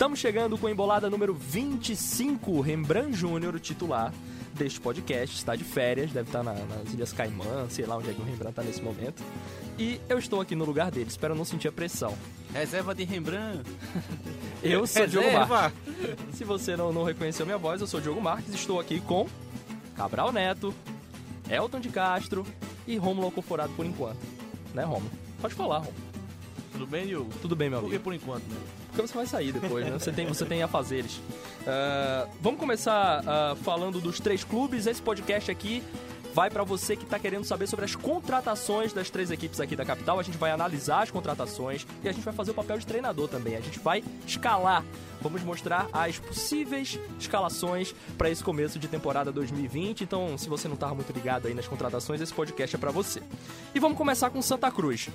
Estamos chegando com a embolada número 25. Rembrandt Júnior, o titular deste podcast, está de férias, deve estar na, nas Ilhas Caimã, sei lá onde é que o Rembrandt está nesse momento. E eu estou aqui no lugar dele, espero não sentir a pressão. Reserva de Rembrandt. Eu sou Diogo Reserva. Marques. Se você não, não reconheceu minha voz, eu sou Diogo Marques, estou aqui com Cabral Neto, Elton de Castro e Romulo Alcoforado por enquanto. Né, Romulo? Pode falar, Romulo. Tudo bem, Diogo? Tudo bem, meu Por que amigo. por enquanto, né? Porque você vai sair depois, né? Você tem, você tem afazeres. Ah, vamos começar ah, falando dos três clubes. Esse podcast aqui vai pra você que tá querendo saber sobre as contratações das três equipes aqui da capital. A gente vai analisar as contratações e a gente vai fazer o papel de treinador também. A gente vai escalar. Vamos mostrar as possíveis escalações para esse começo de temporada 2020. Então, se você não tava muito ligado aí nas contratações, esse podcast é pra você. E vamos começar com Santa Cruz,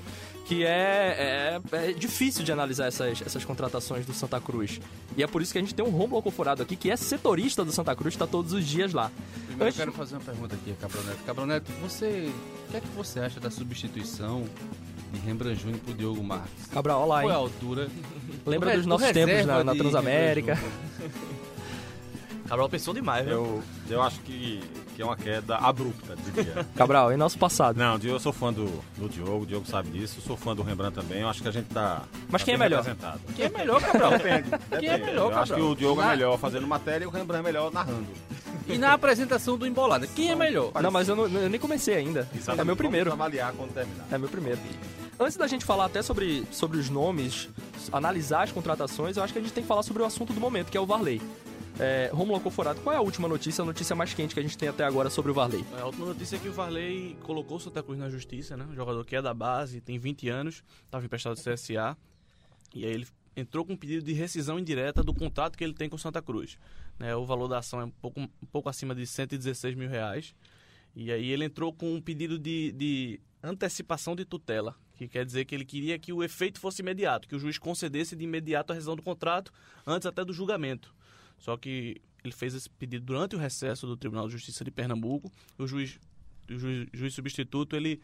que é, é, é difícil de analisar essas, essas contratações do Santa Cruz. E é por isso que a gente tem um Romulo Alcoforado aqui, que é setorista do Santa Cruz, está todos os dias lá. Primeiro Antes- eu quero fazer uma pergunta aqui, Cabral Neto. Cabral Neto, você, o que é que você acha da substituição de Rembrandt Júnior por Diogo Marques? Cabral, olha lá, Qual é a hein? altura? Lembra O dos nossos tempos na, na Transamérica. Cabral pensou demais, viu? Eu, eu acho que, que é uma queda abrupta, diria. Cabral, em nosso passado. Não, eu sou fã do, do Diogo, o Diogo sabe disso. Eu sou fã do Rembrandt também. Eu acho que a gente tá. Mas tá quem é melhor? Quem é melhor, Cabral? Depende. Quem é melhor, Eu acho que Cabral? o Diogo é melhor fazendo matéria e o Rembrandt é melhor narrando. E na apresentação do Embolada, quem é melhor? Não, mas eu, não- eu nem comecei ainda. E É sabe, meu vamos primeiro. avaliar quando terminar. É meu primeiro. Antes da gente falar até sobre, sobre os nomes, analisar as contratações, eu acho que a gente tem que falar sobre o assunto do momento, que é o Varley. É, Romulo Alcoforado, qual é a última notícia, a notícia mais quente que a gente tem até agora sobre o Varley? A última notícia é que o Varley colocou o Santa Cruz na justiça, né? Um jogador que é da base, tem 20 anos, estava emprestado do CSA. E aí ele entrou com um pedido de rescisão indireta do contrato que ele tem com o Santa Cruz. Né? O valor da ação é um pouco, um pouco acima de 116 mil reais. E aí ele entrou com um pedido de, de antecipação de tutela, que quer dizer que ele queria que o efeito fosse imediato, que o juiz concedesse de imediato a rescisão do contrato, antes até do julgamento. Só que ele fez esse pedido durante o recesso do Tribunal de Justiça de Pernambuco. O juiz, o juiz, juiz substituto ele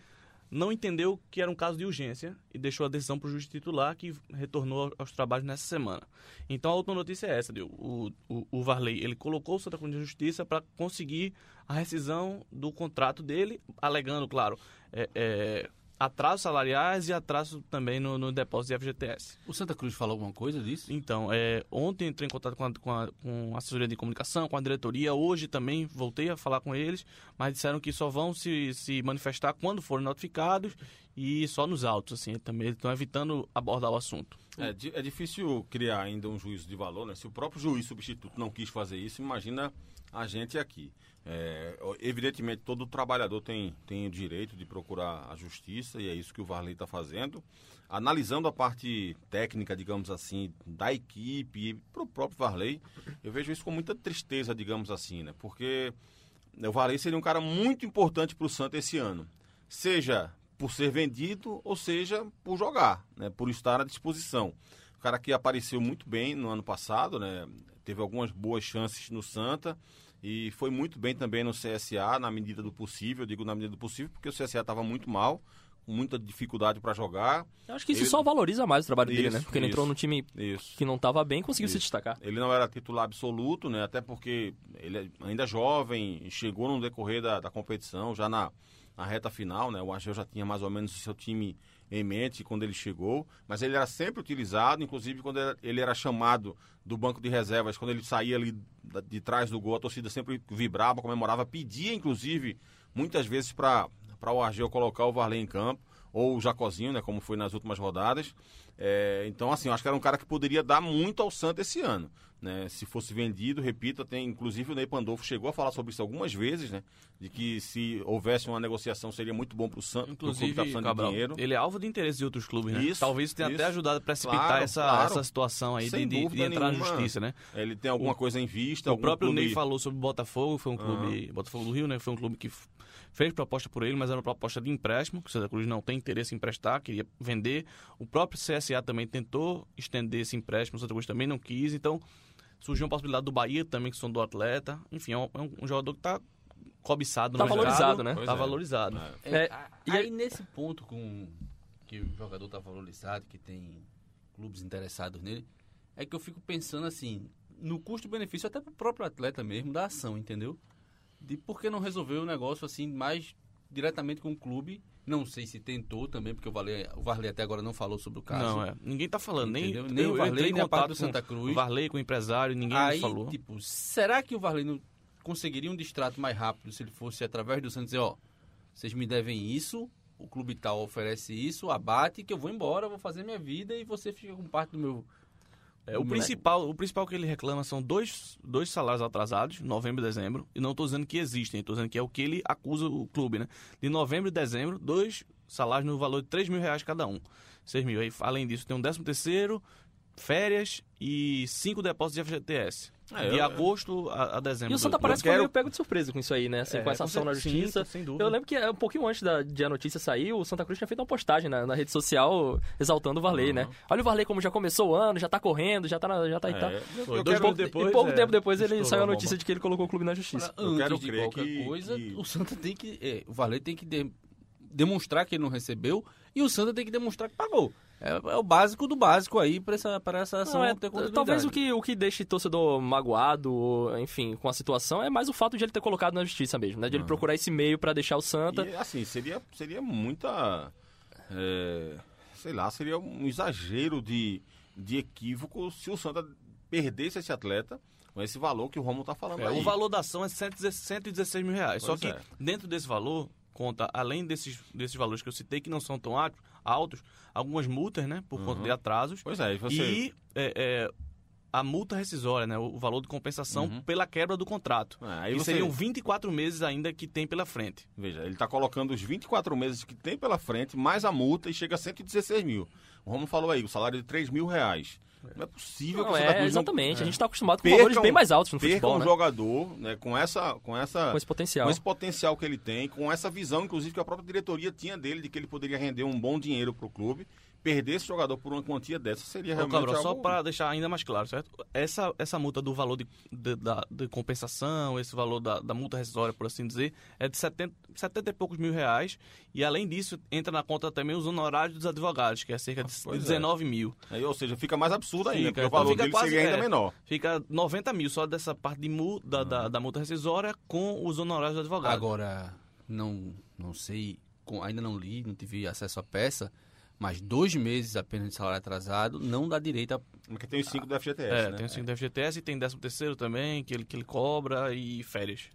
não entendeu que era um caso de urgência e deixou a decisão para o juiz titular, que retornou aos trabalhos nessa semana. Então a última notícia é essa: o, o, o Varley ele colocou o Santa Cruz na Justiça para conseguir a rescisão do contrato dele, alegando, claro, é, é, atrasos salariais e atraso também no, no depósito de FGTS. O Santa Cruz falou alguma coisa disso? Então, é, ontem entrei em contato com a, com, a, com a assessoria de comunicação, com a diretoria. Hoje também voltei a falar com eles, mas disseram que só vão se, se manifestar quando forem notificados e só nos autos. Assim, também estão evitando abordar o assunto. É, é difícil criar ainda um juízo de valor, né? Se o próprio juiz substituto não quis fazer isso, imagina a gente aqui. É, evidentemente, todo trabalhador tem, tem o direito de procurar a justiça, e é isso que o Varley está fazendo. Analisando a parte técnica, digamos assim, da equipe e para o próprio Varley, eu vejo isso com muita tristeza, digamos assim, né? Porque o Varley seria um cara muito importante para o Santos esse ano. Seja por ser vendido ou seja por jogar, né? por estar à disposição. O cara que apareceu muito bem no ano passado, né? teve algumas boas chances no Santa e foi muito bem também no CSA, na medida do possível, eu digo na medida do possível, porque o CSA estava muito mal, com muita dificuldade para jogar. Eu acho que isso Ele- só valoriza mais o trabalho dele, Isso, né? Porque ele entrou isso. num time Isso. que não estava bem e conseguiu se destacar. Ele não era titular absoluto, né? Até porque ele é ainda jovem, chegou no decorrer da, da competição, já na, na reta final, né? O Argel já tinha mais ou menos o seu time em mente quando ele chegou, mas ele era sempre utilizado, inclusive quando ele- era chamado do banco de reservas, quando ele saía ali de trás do gol, a torcida sempre vibrava, comemorava, pedia inclusive muitas vezes para o Argel colocar o Varley em campo, ou o Jacozinho, né, como foi nas últimas rodadas. É, então, assim, eu acho que era um cara que poderia dar muito ao Santos esse ano. Né? Se fosse vendido, repito, tem, inclusive o Ney Pandolfo chegou a falar sobre isso algumas vezes, né? De que se houvesse uma negociação seria muito bom para o Santos, pro clube Inclusive, precisando de Cabral, dinheiro. ele é alvo de interesse de outros clubes, né? Isso, Talvez isso tenha isso. até ajudado a precipitar Claro, essa, claro. essa situação aí de, de- de entrar nenhuma. na justiça, né? Ele tem alguma coisa em vista. O próprio clube... Ney falou sobre o Botafogo, foi um clube. Botafogo do Rio, né? Foi um clube que fez proposta por ele, mas era uma proposta de empréstimo, que o Santa Cruz não tem interesse em emprestar, queria vender. O próprio CSA também tentou estender esse empréstimo, o Santa Cruz também não quis. Então, surgiu uma possibilidade do Bahia também, que são do atleta. Enfim, é um, é um jogador que está cobiçado Tá no mercado. valorizado, né? Pois Tá é. valorizado. É. É, a- e aí nesse ponto com que o jogador tá valorizado, que tem clubes interessados nele, é que eu fico pensando assim, no custo-benefício até pro próprio atleta mesmo, da ação, entendeu? De por que não resolver o negócio assim mais diretamente com o clube? Não sei se tentou também, porque o Varley, o Varley até agora não falou sobre o caso. Não, é. Ninguém tá falando, nem, Entendeu? Nem eu- o Varley, nem a parte do Santa Cruz. O Varley, com o empresário, ninguém Aí, falou. tipo, será que o Varley não conseguiria um distrato mais rápido se ele fosse através do Santos dizer, ó, vocês me devem isso, o clube tal oferece isso, abate, que eu vou embora, vou fazer minha vida e você fica com parte do meu... É, o, principal, o principal que ele reclama são dois, dois salários atrasados, novembro e dezembro. E não estou dizendo que existem, estou dizendo que é o que ele acusa o clube, né? De novembro e dezembro, dois salários no valor de 3 mil reais cada um. 6 mil. Aí, além disso, tem um décimo terceiro, férias e cinco depósitos de FGTS. É, de eu- agosto a, a dezembro. E o Santa Eu parece que foi quero- meio pego de surpresa com isso aí, né? Assim, É, com essa ação na sim, justiça. sem dúvida. Eu lembro que um pouquinho antes da, de a notícia sair, o Santa Cruz tinha feito uma postagem na, na rede social exaltando o Varley, né? Olha o Varley como já começou o ano, já tá correndo, já tá, na- já tá e tal. É, eu, Foi eu dois quero, minutos depois, e pouco é, tempo depois ele saiu a notícia de que ele colocou o clube na justiça. Pra, Eu antes quero de crer qualquer que- coisa, que- o Santa tem que... é, o Varley tem que de- demonstrar que ele não recebeu e o Santa tem que demonstrar que pagou. É, é o básico do básico aí para essa, pra essa ação Não, é, ter continuidade. talvez o que, o que deixe torcedor magoado, ou, enfim, com a situação, é mais o fato de ele ter colocado na justiça mesmo, né? De ele procurar esse meio pra deixar o Santa. E, assim, seria, seria muita. é, sei lá, seria um exagero de, de equívoco se o Santa perdesse esse atleta com esse valor que o Romulo tá falando É, aí. o valor da ação é 116 116 mil reais. Só Pois que é. dentro desse valor, conta, além desses, desses valores que eu citei, que não são tão altos, altos algumas multas, né? Por conta Uhum. de atrasos. Pois é, e você. E é, é, a multa rescisória, né? O valor de compensação Uhum. pela quebra do contrato. É, aí e você- seriam 24 meses ainda que tem pela frente. Veja, ele está colocando os 24 meses que tem pela frente, mais a multa, e chega a 116 mil. O Romulo falou aí, o salário de 3 mil reais. Não é possível Não, que o Santa é, Cruz exatamente. Não, A gente tá acostumado com Perca valores um- bem mais altos no futebol, um né? jogador né, com, essa, com, essa, Com esse potencial. com esse potencial que ele tem, com essa visão, inclusive, que a própria diretoria tinha dele, de que ele poderia render um bom dinheiro para o clube. Perder esse jogador por uma quantia dessa seria Ô, realmente Cabral, só algo... para deixar ainda mais claro, certo? Essa, essa multa do valor de, de, da, de compensação, esse valor da, da multa rescisória, por assim dizer, é de 70, 70 e poucos mil reais. E além disso, entra na conta também os honorários dos advogados, que é cerca de Pois é. 19 mil. Aí, ou seja, fica mais absurdo ainda, Fica, porque o então valor fica dele quase- seria ainda é. menor. Fica 90 mil só dessa parte de mu, da, da, da multa rescisória com os honorários do advogado. Agora, não, não sei, com- ainda não li, não tive acesso à peça, mas dois meses apenas de salário atrasado não dá direito a... Porque tem os 5 do FGTS, É, né? tem o 5 do FGTS e tem 13 terceiro também, que ele, que ele cobra, e férias.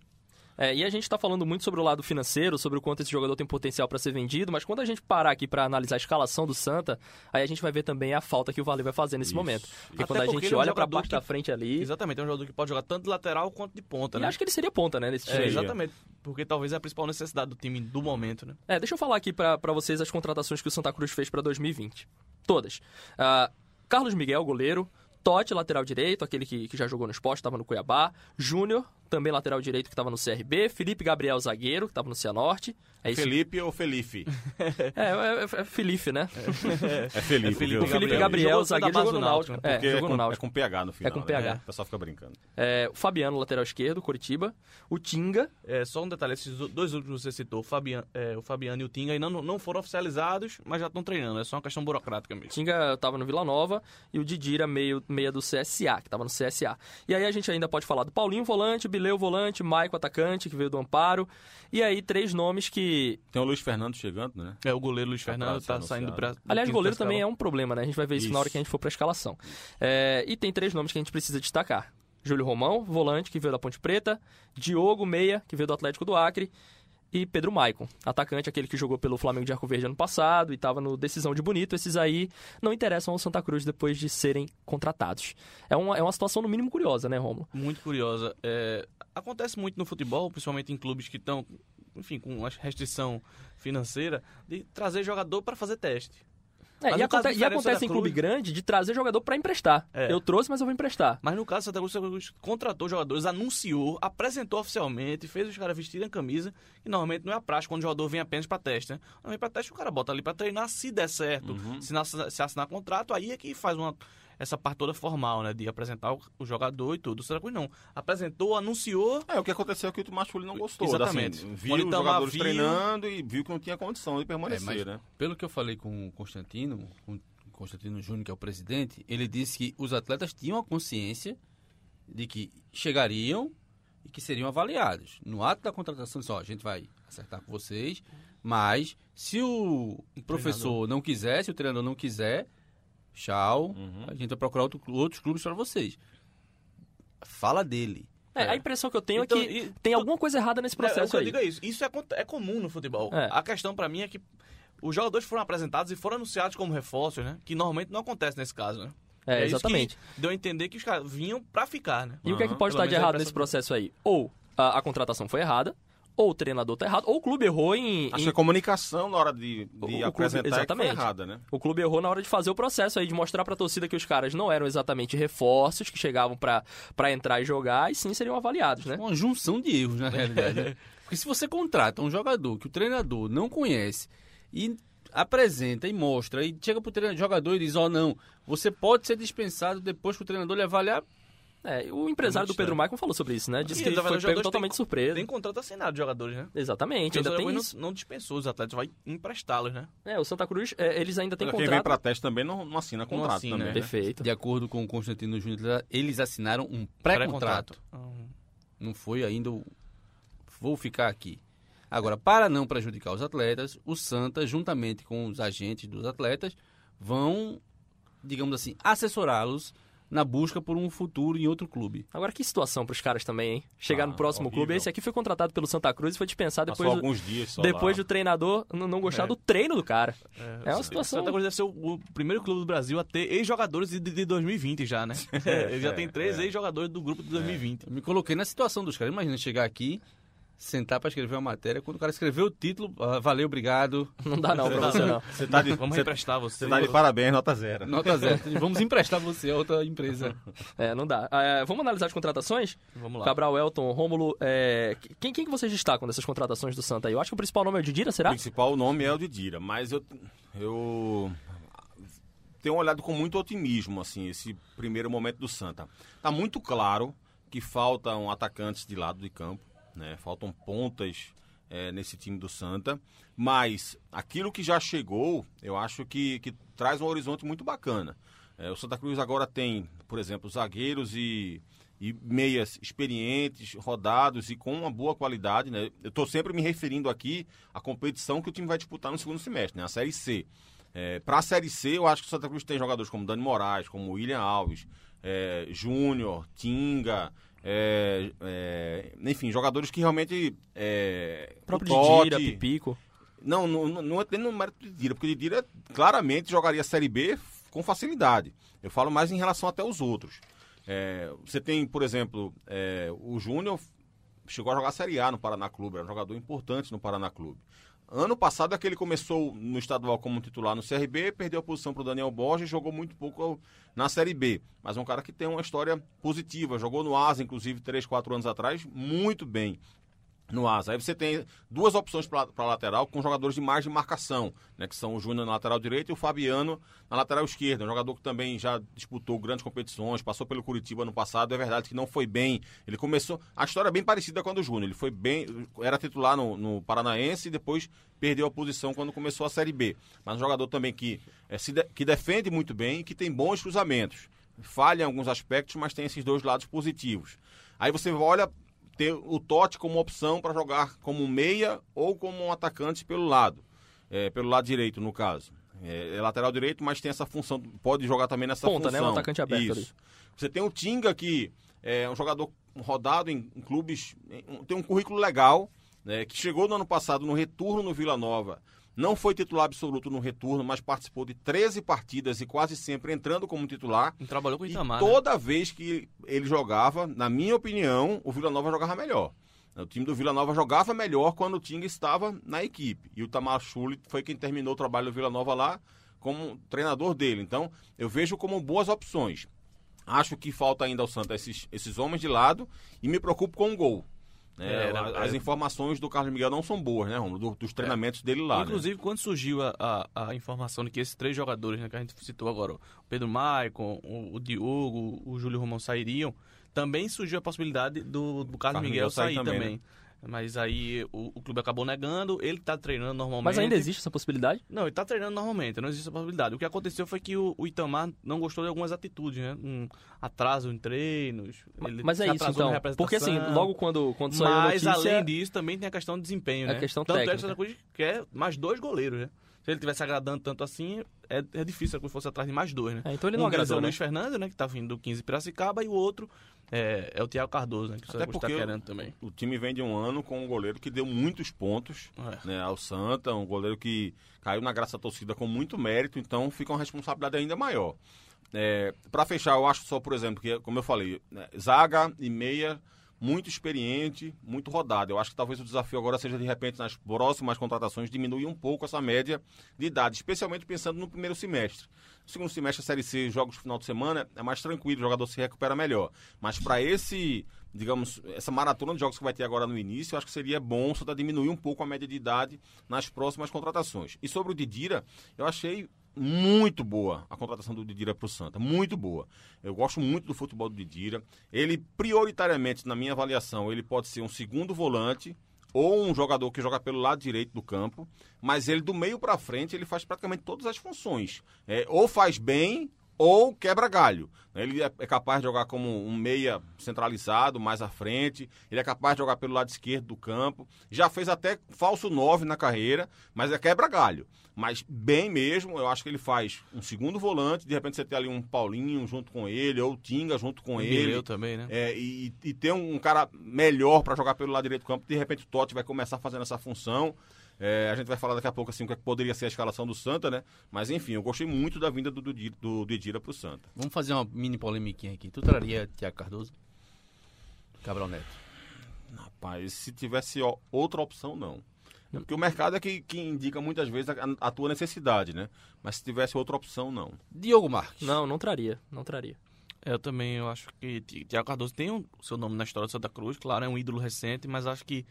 É, e a gente tá falando muito sobre o lado financeiro, sobre o quanto esse jogador tem potencial para ser vendido, mas quando a gente parar aqui para analisar a escalação do Santa, aí a gente vai ver também a falta que o Varley vai fazer nesse Isso. momento. Porque Até quando a porque gente ele é um olha jogador parte que- da frente ali, Exatamente, é um jogador que pode jogar tanto de lateral quanto de ponta, e né? acho que ele seria ponta, né, nesse time. É, exatamente, porque talvez é a principal necessidade do time do momento, né? É, deixa eu falar aqui pra vocês as contratações que o Santa Cruz fez pra 2020. Todas. Ah, Carlos Miguel, goleiro. Totti, lateral direito, aquele que, que já jogou no esporte, estava no Cuiabá. Júnior, também lateral direito, que estava no CRB. Felipe Gabriel, zagueiro, que estava no Cianorte. É. Felipe ou Felipe? É, é, é Felipe, né? É Felipe. Felipe viu? O Felipe Gabriel. Zagueiro, jogou no Náutico. Náutico, É, Porque é jogou no com, é Náutico. com PH no final. com né? PH. O pessoal fica brincando. É, o Fabiano, lateral esquerdo, Curitiba. O Tinga, É, só um detalhe, esses do- dois últimos que você citou, o Fabiano, é, o Fabiano e o Tinga, ainda não, não foram oficializados, mas já estão treinando, é só uma questão burocrática mesmo. Tinga estava no Vila Nova e o Didira meio meia do CSA, que estava no CSA. E aí a gente ainda pode falar do Paulinho volante, Bileu volante, Maico atacante, que veio do Amparo. E aí três nomes que... Tem o Luiz Fernando chegando, né? É, o goleiro Luiz Fernando tá ser saindo do Aliás, quinto goleiro também é um problema, né? A gente vai ver isso, na Isso. hora que a gente for pra escalação. É, e tem três nomes que a gente precisa destacar. Júlio Romão, volante, que veio da Ponte Preta. Diogo Meia, que veio do Atlético do Acre. E Pedro Maicon, atacante, aquele que jogou pelo Flamengo de Arco Verde ano passado e estava no Decisão de Bonito. Esses aí não interessam ao Santa Cruz depois de serem contratados. É uma, é uma situação, no mínimo, curiosa, né, Romulo? Muito curiosa. É, acontece muito no futebol, principalmente em clubes que estão, enfim, com uma restrição financeira, de trazer jogador para fazer teste. É, e, aconte- e acontece em clube grande de trazer jogador para emprestar. É. Eu trouxe, mas eu vou emprestar. Mas no caso, Santa Cruz, Santa Cruz contratou jogadores, anunciou, apresentou oficialmente, fez os caras vestirem a camisa, que normalmente não é a prática quando o jogador vem apenas para teste, né? Quando vem para teste, o cara bota ali para treinar, se der certo, Uhum. se, assinar, se assinar contrato, aí é que faz uma, essa parte toda formal, né? De apresentar o, o jogador e tudo. O Santa Cruz não. Apresentou, anunciou, É, o que aconteceu é que o Machuli não gostou. Exatamente. Assim, viu Quando os jogadores viu- treinando e viu que não tinha condição de É, permanecer, mas né? pelo que eu falei com o Constantino, com, com Constantino Júnior, que é o presidente, ele disse que os atletas tinham a consciência de que chegariam e que seriam avaliados. No ato da contratação, só a gente vai acertar com vocês, mas se o professor não quiser, se o treinador não quiser, tchau, Uhum. a gente vai procurar outro, outros clubes para vocês. Fala dele. É, a impressão que eu tenho Então, é que e- tem alguma coisa errada nesse É, o que processo eu aí. digo é isso. Isso é, é comum no futebol. É. A questão pra mim é que os jogadores foram apresentados e foram anunciados como reforços, né? Que normalmente não acontece nesse caso, né? É, exatamente. que deu a entender que os caras vinham pra ficar, né? E o que é que pode Pelo estar de é errado nesse processo aí? Ou a, a contratação foi errada, ou o treinador tá errado, ou o clube errou em. Acho em- que a comunicação na hora de, de O- o clube- apresentar é que foi exatamente. errada, né? O clube errou na hora de fazer o processo aí, de mostrar pra torcida que os caras não eram exatamente reforços que chegavam pra pra entrar e jogar, e sim seriam avaliados, né? Uma junção de erros, na realidade. né? Porque se você contrata um jogador que o treinador não conhece e apresenta e mostra, e chega pro treinador, jogador e diz, ó, não, você pode ser dispensado depois que o treinador lhe avaliar. É, o empresário do Pedro Maicon falou sobre isso, né? Disse E, que ele na foi pego totalmente têm- surpreso. Tem contrato assinado de jogadores, né? Exatamente, ainda o tem Santa isso. Cruz não, não dispensou os atletas, vai emprestá-los, né? É, o Santa Cruz, é, eles ainda têm Quem vem contrato. pra teste também não, não assina contrato assina, também. né? né? Perfeito. De acordo com o Constantino Júnior, eles assinaram um pré-contrato. Hum. Não foi ainda o... Vou ficar aqui. Agora, para não prejudicar os atletas, o Santa, juntamente com os agentes dos atletas, vão, digamos assim, assessorá-los na busca por um futuro em outro clube. Agora, que situação pros caras também, hein? Chegar Ah, no próximo horrível. clube. Esse aqui foi contratado pelo Santa Cruz e foi dispensado Passou depois, do, alguns dias só depois lá. do treinador não gostar É. do treino do cara. É uma o situação- Santa Cruz deve ser o, o primeiro clube do Brasil a ter ex-jogadores de, de 2020 já, né? Ele já tem três é. ex-jogadores do grupo de 2020. Eu me coloquei na situação dos caras. Imagina chegar aqui, sentar para escrever uma matéria. Quando o cara escreveu o título, ah, valeu, obrigado, Não dá não pra você, não. Você tá de, Vamos emprestar você. você tá de parabéns, nota zero. nota zero. Vamos emprestar você a outra empresa. É, não dá. É, vamos analisar as contratações? Vamos lá. Cabral, Elton, Rômulo. é, quem, quem que vocês destacam dessas contratações do Santa aí? Eu acho que o principal nome é o Didira, O será? principal nome é o de Dira, mas eu, eu tenho olhado com muito otimismo assim esse primeiro momento do Santa. Tá muito claro que faltam atacantes de lado de campo, né? Faltam pontas é, nesse time do Santa, mas aquilo que já chegou, eu acho que, que traz um horizonte muito bacana. É, o Santa Cruz agora tem, por exemplo, zagueiros e, e meias experientes, rodados e com uma boa qualidade. Né? Eu estou sempre me referindo aqui à competição que o time vai disputar no segundo semestre, né? a Série C. É, Para a Série C, eu acho que o Santa Cruz tem jogadores como Dani Moraes, como William Alves, é, Júnior, Tinga, é, é, enfim, jogadores que realmente. É, O próprio Totti- Didira, Pipico. não, não, não, não é no mérito de Dira, porque Dira claramente jogaria Série B com facilidade. Eu falo mais em relação até aos outros. É, você tem, por exemplo, é, o Júnior chegou a jogar Série A no Paraná Clube, era um jogador importante no Paraná Clube. Ano passado é que ele começou no estadual como titular no CRB, perdeu a posição para o Daniel Borges e jogou muito pouco na Série B. Mas é um cara que tem uma história positiva, jogou no Asa, inclusive, 3, 4 anos atrás, muito bem no Asa. Aí você tem duas opções para lateral com jogadores de mais de marcação, né, que são o Júnior na lateral direita e o Fabiano na lateral esquerda. Um jogador que também já disputou grandes competições, passou pelo Curitiba no passado. É verdade que não foi bem. Ele começou. A história é bem parecida com a do Júnior. Ele foi bem. Era titular no, no Paranaense e depois perdeu a posição quando começou a Série B. Mas um jogador também que, é, de- que defende muito bem e que tem bons cruzamentos. Falha em alguns aspectos, mas tem esses dois lados positivos. Aí você olha ter o Totti como opção para jogar como meia ou como um atacante pelo lado, é, pelo lado direito no caso. É, é lateral direito, mas tem essa função, pode jogar também nessa Ponta, né? função. Um atacante aberto Isso. ali. Você tem o Tinga que é um jogador rodado em, em clubes, em- tem um currículo legal, né, que chegou no ano passado no retorno no Vila Nova. Não foi titular absoluto no retorno, mas participou de 13 partidas e quase sempre entrando como titular. E trabalhou com o E Itamar, né? toda vez que ele jogava, na minha opinião, o Vila Nova jogava melhor. O time do Vila Nova jogava melhor quando o Tinga estava na equipe. E o Tamar Schulli foi quem terminou o trabalho do Vila Nova lá como treinador dele. Então, eu vejo como boas opções. Acho que falta ainda ao Santa esses, esses homens de lado e me preocupo com o gol. Né? É, né, as é. informações do Carlos Miguel não são boas, né, Romulo? Do- dos treinamentos dele lá. né? Inclusive, quando surgiu a, a, a informação de que esses três jogadores né, que a gente citou agora, o Pedro Maicon, o, o Diogo, o Júlio Romão sairiam, também surgiu a possibilidade do, do Carlos Carlos Miguel Miguel sair também, também. Mas aí o, o clube acabou negando, ele tá treinando normalmente. Mas ainda existe essa possibilidade? Não, ele tá treinando normalmente, não existe essa possibilidade. O que aconteceu foi que o, o Itamar não gostou de algumas atitudes, né? Um atraso em treinos. ele Mas é isso então. Porque assim, logo quando, quando saiu a Mas notícia... além disso, também tem a questão de desempenho, A né? questão Tanto é que técnica. o Santa Cruz quer mais dois goleiros, né? Se ele tivesse agradando tanto assim, é, é difícil que fosse atrás de mais dois, né? É, então ele não um deles é agradou, o né? Luiz Fernando, né? Que tá vindo do 15 Piracicaba, e o outro é, é o Thiago Cardoso, né? Que o Até tá porque querendo também. O time vem de um ano com um goleiro que deu muitos pontos É. né, ao Santa, um goleiro que caiu na graça da torcida com muito mérito, então fica uma responsabilidade ainda maior. É, para fechar, eu acho só, por exemplo, que, como eu falei, né, zaga e meia muito experiente, muito rodado. Eu acho que talvez o desafio agora seja, de repente, nas próximas contratações, diminuir um pouco essa média de idade, especialmente pensando no primeiro semestre. Segundo semestre, a Série C, jogos final de semana, é mais tranquilo, o jogador se recupera melhor. Mas para esse, digamos, essa maratona de jogos que vai ter agora no início, eu acho que seria bom só diminuir um pouco a média de idade nas próximas contratações. E sobre o Didira, eu achei muito boa a contratação do Didira para o Santa, muito boa. Eu gosto muito do futebol do Didira. Ele, prioritariamente, na minha avaliação, ele pode ser um segundo volante ou um jogador que joga pelo lado direito do campo, mas ele do meio para frente ele faz praticamente todas as funções. É, ou faz bem ou quebra galho. Ele é é capaz de jogar como um meia centralizado, mais à frente. Ele é capaz de jogar pelo lado esquerdo do campo. Já fez até falso 9 na carreira, mas é quebra galho. Mas bem mesmo, eu acho que ele faz um segundo volante. De repente você tem ali um Paulinho junto com ele, ou o Tinga junto com O ele. Mileu também, né? É, e, e ter um cara melhor para jogar pelo lado direito do campo. De repente o Totti vai começar fazendo essa função. É, a gente vai falar daqui a pouco assim, o que é que poderia ser a escalação do Santa, né? Mas enfim, eu gostei muito da vinda do, do, do Didira pro Santa. Vamos fazer uma mini polemiquinha aqui. Tu traria Tiago Cardoso? Cabral Neto. Rapaz, se tivesse ó, outra opção, não. É Porque o mercado é que, que indica muitas vezes a, a tua necessidade, né? Mas se tivesse outra opção, não. Diogo Marques. Não, não traria, não traria. Eu também eu acho que Ti- Thiago Cardoso tem o seu nome na história do Santa Cruz, claro, é um ídolo recente, mas acho que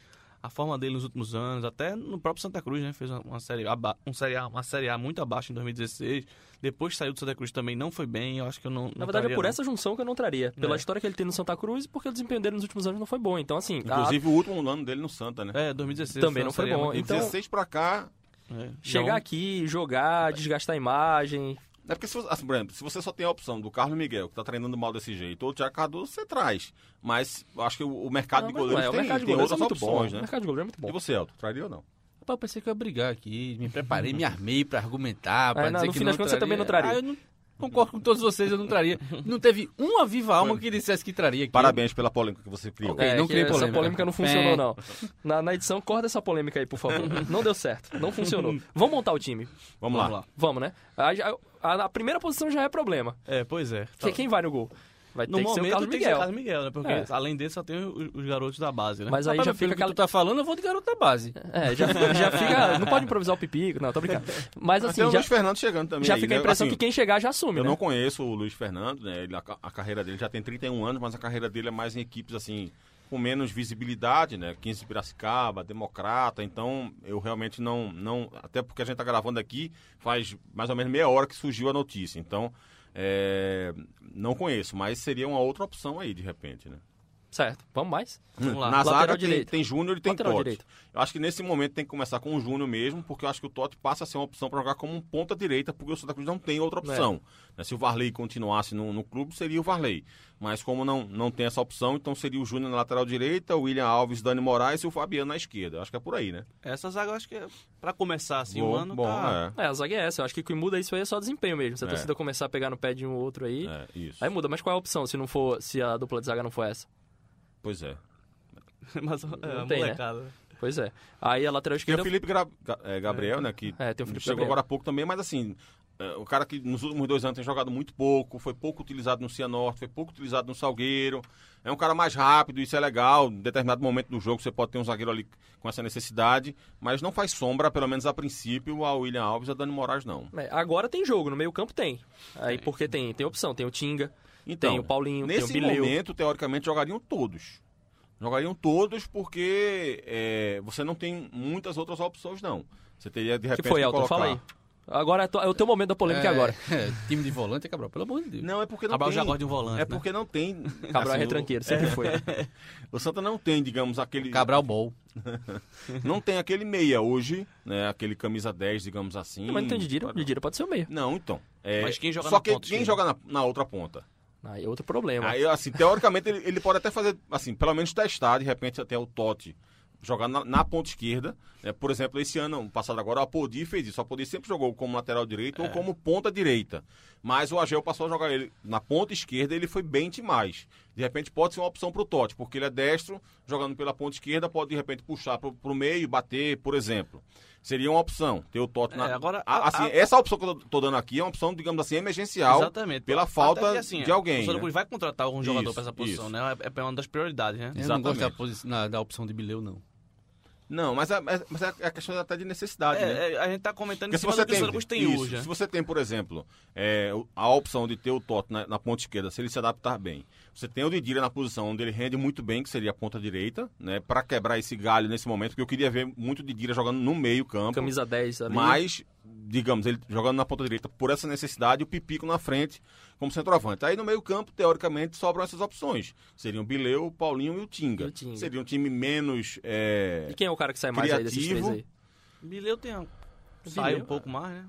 a forma dele nos últimos anos, até no próprio Santa Cruz, né, fez uma, uma série aba- um série A, uma série A muito abaixo em 2016. Depois saiu do Santa Cruz também não foi bem, eu acho que eu não, Na verdade, é por essa junção que eu não traria. Pela É. história que ele tem no Santa Cruz e porque o desempenho dele nos últimos anos não foi bom. Então, assim, a- Inclusive o último ano dele no Santa, né? É, 2016 Também não foi A bom. então- 16 pra cá. é, chegar não- aqui, jogar, desgastar a imagem. É porque, se, você- assim, por exemplo, se você só tem a opção do Carlos Miguel, que tá treinando mal desse jeito, ou o Thiago Cardoso, você traz. Mas eu acho que o, o mercado Não, de goleiros é, o tem, mercado de tem goleiros é outras muito bom. opções, O né? mercado de goleiro é muito bom. E você, Elton, traria ou não? Eu pensei que eu ia brigar aqui. Me preparei, me armei pra argumentar. Pra É, dizer no que fim não das contas, você também não traria. Ah, eu não concordo com todos vocês, eu não traria. Não teve uma viva alma que dissesse que traria aqui. Parabéns pela polêmica que você criou. Ok. É, não criei essa polêmica. polêmica não funcionou, É. não. Na, na edição, corta essa polêmica aí, por favor. não deu certo, não funcionou. Vamos montar o time. Vamos, Vamos lá. lá. Vamos, né? A, a- primeira posição já é problema. É, pois é. Que- quem vai no gol? Vai no ter que ser o momento Carlos tem que ser o Miguel. Carlos Miguel, né? Porque É. além dele só tem os, os garotos da base, né? Mas aí Rapaz, já fica o que aquela... tu tá falando, eu vou de garoto da base. É, já, já fica... Não pode improvisar o pipico, não, tô brincando. Mas Mas assim, tem o já, Luiz Fernando chegando também. já aí, fica a né? impressão Assim, que quem chegar já assume, Eu né? não conheço o Luiz Fernando, né? Ele, a, a carreira dele já tem 31 anos, mas a carreira dele é mais em equipes assim com menos visibilidade, né? 15 de Piracicaba, Democrata, então eu realmente não, não. Até porque a gente tá gravando aqui faz mais ou menos meia hora que surgiu a notícia. Então, é, não conheço, mas seria uma outra opção aí, de repente, né? Certo, vamos mais? Vamos lá. Na Lateral zaga tem, direito. tem Júnior e tem Lateral Totti. direito. Eu acho que nesse momento tem que começar com o Júnior mesmo, porque eu acho que o Totti passa a ser uma opção para jogar como um ponta direita, porque o Santa Cruz não tem outra opção. É. Se o Varley continuasse no, no clube, seria o Varley. Mas como não, não tem essa opção, então seria o Júnior na lateral direita, o William Alves, Dani Moraes e o Fabiano na esquerda. Eu acho que é por aí, né? Essa zaga eu acho que é pra começar assim bom, o ano bom, tá... é. É, a zaga é essa. Eu acho que o que muda isso aí é só desempenho mesmo. Se a É. torcida começar a pegar no pé de um ou outro aí, É, isso. aí muda. Mas qual é a opção se não for, se a dupla de zaga não for essa? Pois é. Mas é, a tem, né? molecada. Pois é. Aí a lateral Tem esquerda... o Felipe Gra- é, Gabriel, né? Que É, tem o Felipe chegou Gabriel. agora há pouco também, mas assim, é, o cara que nos últimos dois anos tem jogado muito pouco, foi pouco utilizado no Cianorte, foi pouco utilizado no Salgueiro. É um cara mais rápido, isso é legal. Em determinado momento do jogo você pode ter um zagueiro ali com essa necessidade, mas não faz sombra, pelo menos a princípio, ao William Alves e a Dani Moraes, não. É, agora tem jogo, no meio campo tem. Aí porque tem, tem opção, tem o Tinga, Então, tem o Paulinho, tem o nesse Bileu. momento, teoricamente, jogariam todos. Jogariam todos porque é, você não tem muitas outras opções, não. Você teria, de que repente, foi, Elton? colocar... Fala aí. Agora é, to- é o teu momento da polêmica É, agora. é, time de volante é Cabral, pelo amor de Deus. Não, é porque não Cabral tem. já gosta de um volante. É né? porque não tem. Cabral é assim, retranqueiro, sempre foi. O, Santa não tem, digamos, aquele. Cabral Ball. Não tem aquele meia hoje, né? Aquele camisa 10, digamos assim. Mas não tem Didira. Didira pode ser o meio. Não, então. é, Mas quem joga Só na que ponta quem joga na, na outra ponta? Aí é outro problema. Aí, assim, teoricamente, ele, ele pode até fazer, assim, pelo menos testar, de repente, até o Totti jogar na, na ponta esquerda. né? Por exemplo, esse ano passado agora, o Apodi fez isso. O Apodi sempre jogou como lateral direito É. ou como ponta direita. Mas o Agel passou a jogar ele na ponta esquerda ele foi bem demais. De repente pode ser uma opção para o Totti, porque ele é destro, jogando pela ponta esquerda, pode de repente puxar para o meio bater, por exemplo. Seria uma opção, ter o Totti na... É, agora, A- assim, a- essa opção que eu tô dando aqui é uma opção, digamos assim, emergencial. Exatamente. pela falta porque, assim, de alguém, O Santa né? Vai contratar algum jogador para essa posição, isso. né? É, é uma das prioridades, né? Eu não gosto da, Exatamente. posi- na- da opção de Bileu, não. Não, mas é, é- mas é a questão até de necessidade, né? É, é, a gente tá comentando Porque em se você do que o tem, tem isso, hoje. né? se você tem, por exemplo, é, o- a opção de ter o Totti na, na ponta esquerda, se ele se adaptar bem, você tem o Didira na posição onde ele rende muito bem, que seria a ponta direita, né, para quebrar esse galho nesse momento, porque eu queria ver muito Didira jogando no meio campo, Camisa 10 ali. mas digamos ele jogando na ponta direita por essa necessidade, o Pipico na frente como centroavante. Aí no meio campo, teoricamente, sobram essas opções. Seriam o Bileu, o Paulinho e o Tinga. E o Tinga. Seria um time menos é, E quem é o cara que sai mais aí desses três Criativo. aí? Bileu tem um... sai Bileu, um pouco mais, né?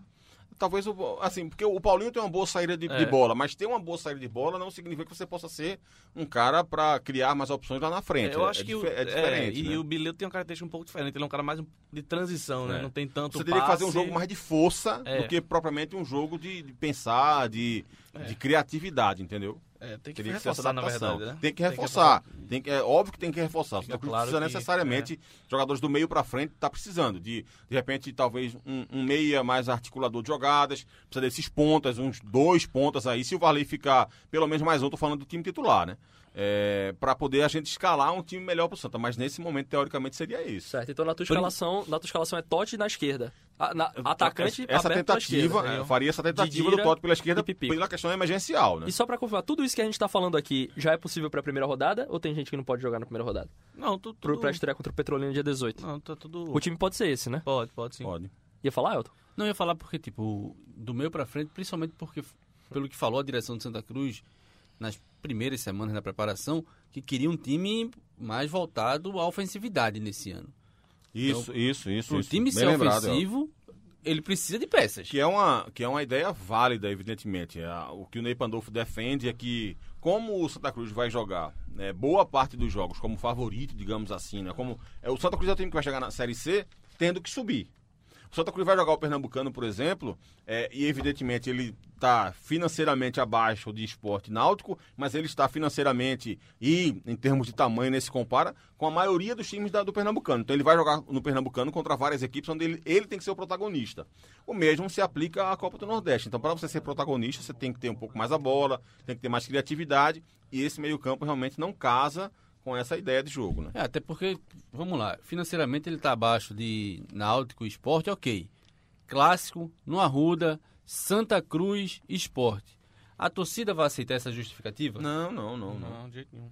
Talvez, o- assim, porque o Paulinho tem uma boa saída de, de É. bola, mas ter uma boa saída de bola não significa que você possa ser um cara para criar mais opções lá na frente. eu É- acho é, que o, é diferente. e né? o Bileu tem uma característica um pouco diferente. Ele é um cara mais de transição, né? É. Não tem tanto Você teria que fazer um jogo mais de força É. do que propriamente um jogo de, de pensar, de, de criatividade, entendeu? É, tem que Teria que ser reforçar, na adaptação. verdade, né? Tem que reforçar. Tem que, é óbvio que tem que reforçar. Fica não claro precisa que- necessariamente jogadores do meio para frente tá precisando de de repente talvez um, um meia mais articulador de jogadas, precisa desses pontas, uns dois pontas aí. Se o Varley ficar pelo menos mais um, tô falando do time titular, né? É, para poder a gente escalar um time melhor pro Santa, mas nesse momento teoricamente seria isso. Certo, então na tua escalação, na tua escalação é Totti na esquerda. A- na- atacante essa tentativa, esquerda. é, eu faria essa tentativa Didira do Totti pela esquerda pela questão emergencial, né? E só pra confirmar, tudo isso que a gente tá falando aqui já é possível pra primeira rodada? Ou tem gente que não pode jogar na primeira rodada? Não, tu, Pro, tudo... pra estreia contra o Petrolina dia 18. Não, tá tudo... O time pode ser esse, né? Pode, pode sim. Pode. Ia falar, Elton? Não, ia falar porque, tipo, do meio pra frente, principalmente porque, pelo que falou a direção de Santa Cruz nas primeiras semanas da preparação, que queria um time mais voltado à ofensividade nesse ano. Isso, isso, isso. Para o isso. time Bem ser lembrado, ofensivo, ele precisa de peças. Que é uma, que é uma ideia válida, evidentemente. O que o Ney Pandolfo defende é que, como o Santa Cruz vai jogar né, boa parte dos jogos como favorito, digamos assim, né, como é, o Santa Cruz é o time que vai chegar na Série C tendo que subir. O Santa Cruz vai jogar o Pernambucano, por exemplo, é, e evidentemente ele está financeiramente abaixo de esporte náutico, mas ele está financeiramente e em termos de tamanho, nesse compara, com a maioria dos times da- do Pernambucano. Então ele vai jogar no Pernambucano contra várias equipes onde ele, ele tem que ser o protagonista. O mesmo se aplica à Copa do Nordeste. Então, para você ser protagonista, você tem que ter um pouco mais a bola, tem que ter mais criatividade, e esse meio-campo realmente não casa com essa ideia de jogo, né? É, até porque, vamos lá, financeiramente ele está abaixo de Náutico e Esporte, ok. Clássico, no Arruda, Santa Cruz Esporte. A torcida vai aceitar essa justificativa? Não, não, não, não. Não, de jeito nenhum.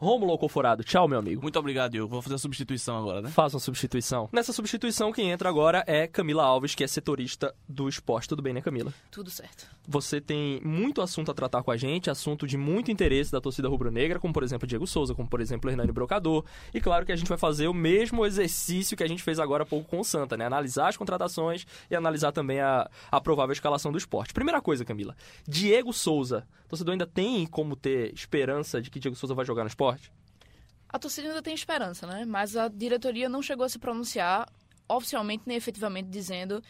Rômulo Alcoforado, tchau, meu amigo. Muito obrigado, Diogo. Vou fazer a substituição agora, né? Faça uma substituição. Nessa substituição, quem entra agora é Camila Alves, que é setorista do esporte. Tudo bem, né, Camila? Tudo certo. Você tem muito assunto a tratar com a gente, assunto de muito interesse da torcida rubro-negra, como por exemplo Diego Souza, como por exemplo Hernani Brocador. E claro que a gente vai fazer o mesmo exercício que a gente fez agora há pouco com o Santa, né? Analisar as contratações e analisar também a, a provável escalação do esporte. Primeira coisa, Camila. Diego Souza. O torcedor ainda tem como ter esperança de que Diego Souza vai jogar no esporte? A torcida ainda tem esperança, né? Mas a diretoria não chegou a se pronunciar oficialmente nem efetivamente dizendo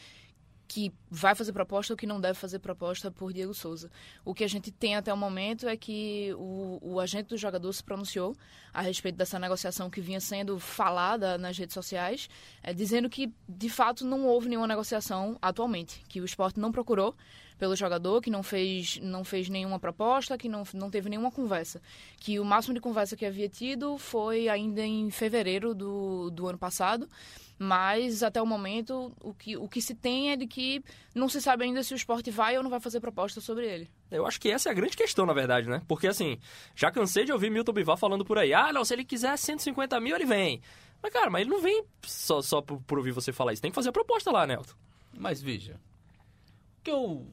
que vai fazer proposta ou que não deve fazer proposta por Diego Souza. O que a gente tem até o momento é que o, o agente do jogador se pronunciou a respeito dessa negociação que vinha sendo falada nas redes sociais, eh, dizendo que de fato não houve nenhuma negociação atualmente, que o esporte não procurou pelo jogador, que não fez, não fez nenhuma proposta, que não, não teve nenhuma conversa. Que o máximo de conversa que havia tido foi ainda em fevereiro do, do ano passado, mas até o momento o que, o que se tem é de que não se sabe ainda se o esporte vai ou não vai fazer proposta sobre ele. Eu acho que essa é a grande questão, na verdade, né? Porque, assim, já cansei de ouvir Milton Bivar falando por aí. Ah, não, se ele quiser 150 mil, ele vem. Mas, cara, mas ele não vem só, só por, por ouvir você falar isso. Tem que fazer a proposta lá, Nelton. Mas veja, que eu,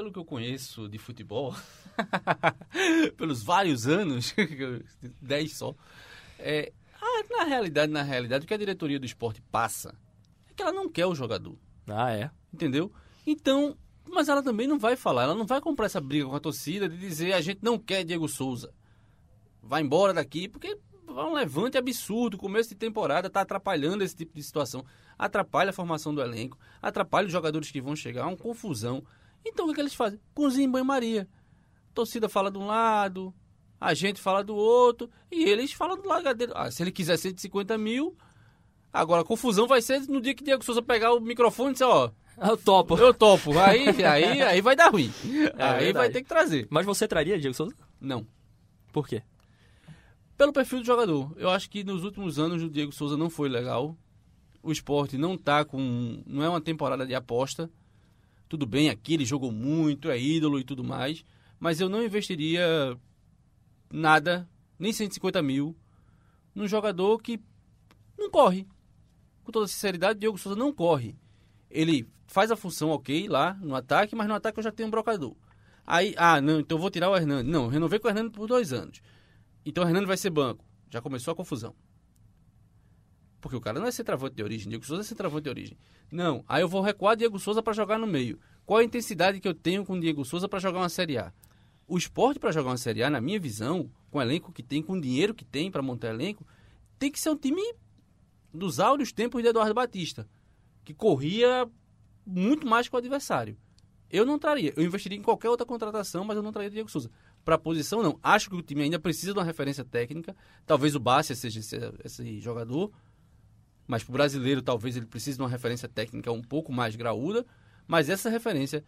pelo que eu conheço de futebol, pelos vários anos, 10 só, é, ah, na realidade, na realidade, o que a diretoria do esporte passa é que ela não quer o jogador. Ah, é? Entendeu? Então, mas ela também não vai falar, ela não vai comprar essa briga com a torcida de dizer a gente não quer Diego Souza. Vai embora daqui, porque é um levante absurdo. Começo de temporada está atrapalhando esse tipo de situação. Atrapalha a formação do elenco, atrapalha os jogadores que vão chegar, uma confusão. Então o que, é que eles fazem? Cozinha em banho-maria. torcida fala de um lado, a gente fala do outro, e eles falam do lagadeiro. Ah, se ele quiser 150 mil, agora a confusão vai ser no dia que Diego Souza pegar o microfone e dizer, ó, Eu topo. eu topo. Aí, aí, aí vai dar ruim. É aí verdade. vai ter que trazer. Mas você traria Diego Souza? Não. Por quê? Pelo perfil do jogador. Eu acho que nos últimos anos o Diego Souza não foi legal. O esporte não tá com. não é uma temporada de aposta. Tudo bem, aqui ele jogou muito, é ídolo e tudo mais. Mas eu não investiria nada, nem 150 mil, num jogador que não corre. Com toda sinceridade, o Diego Souza não corre. Ele faz a função ok lá no ataque, mas no ataque eu já tenho um brocador. Aí, ah, não, então vou tirar o Hernando. Não, renovei com o Hernando por dois anos. Então o Hernando vai ser banco. Já começou a confusão. Porque o cara não é centroavante de origem, Diego Souza é centroavante de origem. Não, aí eu vou recuar Diego Souza para jogar no meio. Qual a intensidade que eu tenho com Diego Souza para jogar uma Série A? O esporte para jogar uma Série A, na minha visão, com o elenco que tem, com o dinheiro que tem para montar elenco, tem que ser um time dos áureos tempos de Eduardo Batista, que corria muito mais que o adversário. Eu não traria. Eu investiria em qualquer outra contratação, mas eu não traria Diego Souza. Para a posição, não. Acho que o time ainda precisa de uma referência técnica. Talvez o Bárcia seja esse, esse jogador. Mas para o brasileiro, talvez ele precise de uma referência técnica um pouco mais graúda. Mas essa referência,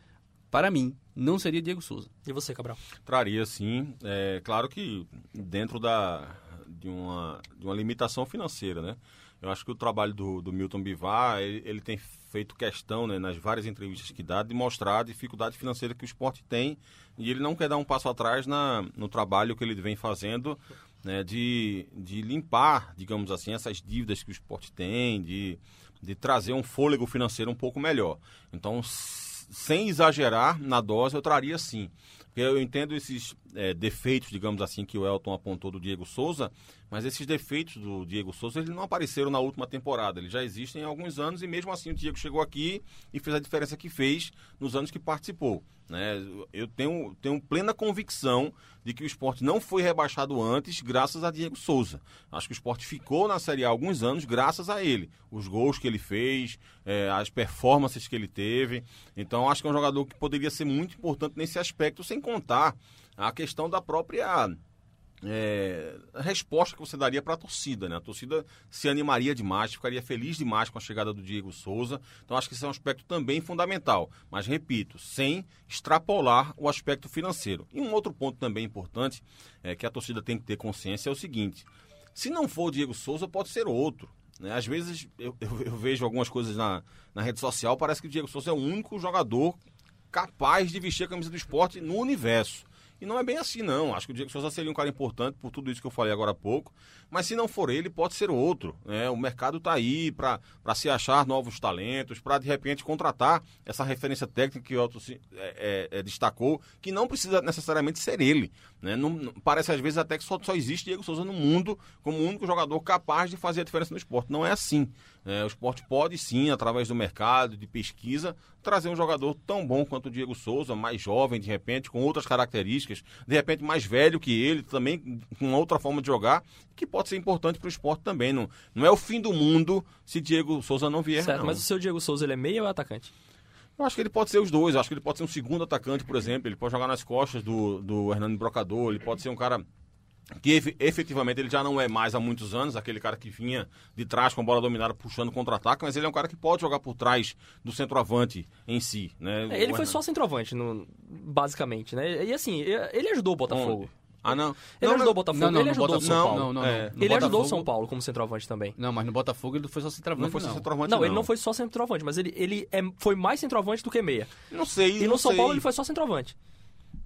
para mim, não seria Diego Souza. E você, Cabral? Traria sim. É claro que dentro da, de, uma, de uma limitação financeira, né? Eu acho que o trabalho do, do Milton Bivar, ele, ele tem feito questão, né, nas várias entrevistas que dá, de mostrar a dificuldade financeira que o esporte tem e ele não quer dar um passo atrás na, no trabalho que ele vem fazendo né, de, de limpar, digamos assim, essas dívidas que o esporte tem, de, de trazer um fôlego financeiro um pouco melhor. Então, sem exagerar na dose, eu traria sim. Porque eu entendo esses é, defeitos, digamos assim, que o Elton apontou do Diego Souza, mas esses defeitos do Diego Souza eles não apareceram na última temporada. Eles já existem há alguns anos e mesmo assim o Diego chegou aqui e fez a diferença que fez nos anos que participou. Né? Eu tenho, tenho plena convicção de que o esporte não foi rebaixado antes graças a Diego Souza. Acho que o esporte ficou na Série A há alguns anos graças a ele. Os gols que ele fez, é, as performances que ele teve. Então acho que é um jogador que poderia ser muito importante nesse aspecto, sem contar a questão da própria é, resposta que você daria para a torcida, né? A torcida se animaria demais, ficaria feliz demais com a chegada do Diego Souza. Então acho que esse é um aspecto também fundamental. Mas repito, sem extrapolar o aspecto financeiro. E um outro ponto também importante é que a torcida tem que ter consciência é o seguinte: se não for o Diego Souza, pode ser outro. Né? Às vezes eu, eu- eu vejo algumas coisas na, na rede social, parece que o Diego Souza é o único jogador capaz de vestir a camisa do esporte no universo. E não é bem assim, não. Acho que o Diego Souza seria um cara importante por tudo isso que eu falei agora há pouco. Mas se não for ele, pode ser outro. né? O mercado está aí para se achar novos talentos, para de repente contratar essa referência técnica que o se- é, é, é, destacou, que não precisa necessariamente ser ele. Né? Não- parece às vezes até que só, só existe Diego Souza no mundo como o único jogador capaz de fazer a diferença no esporte. Não é assim. né? o esporte pode sim, através do mercado, de pesquisa, trazer um jogador tão bom quanto o Diego Souza, mais jovem, de repente, com outras características, de repente mais velho que ele, também com outra forma de jogar, que pode ser importante para o esporte também. Não, não é o fim do mundo se Diego Souza não vier. certo, não. mas o seu Diego Souza, ele é meia ou é atacante? Eu acho que ele pode ser os dois. Eu acho que ele pode ser um segundo atacante, por exemplo. Ele pode jogar nas costas do, do Hernando Brocador. Ele pode ser um cara que efe- efetivamente ele já não é mais há muitos anos, aquele cara que vinha de trás com a bola dominada puxando contra-ataque, mas ele é um cara que pode jogar por trás do centroavante em si. Né? É, ele O foi só centroavante, no, basicamente, né? E assim, ele ajudou o Botafogo. Onde? Ah, não. Ele não, ajudou o não. Botafogo, Não, não, ele no ajudou o Botafogo- São não, Paulo. não, não, É. não. No Ele ajudou o Botafogo- São Paulo como centroavante também. Não, mas no Botafogo ele não foi só centroavante, Não foi só não. centroavante, Não, ele não foi só centroavante, mas ele, ele é, foi mais centroavante do que meia. Não sei. E não no São sei. Paulo ele foi só centroavante.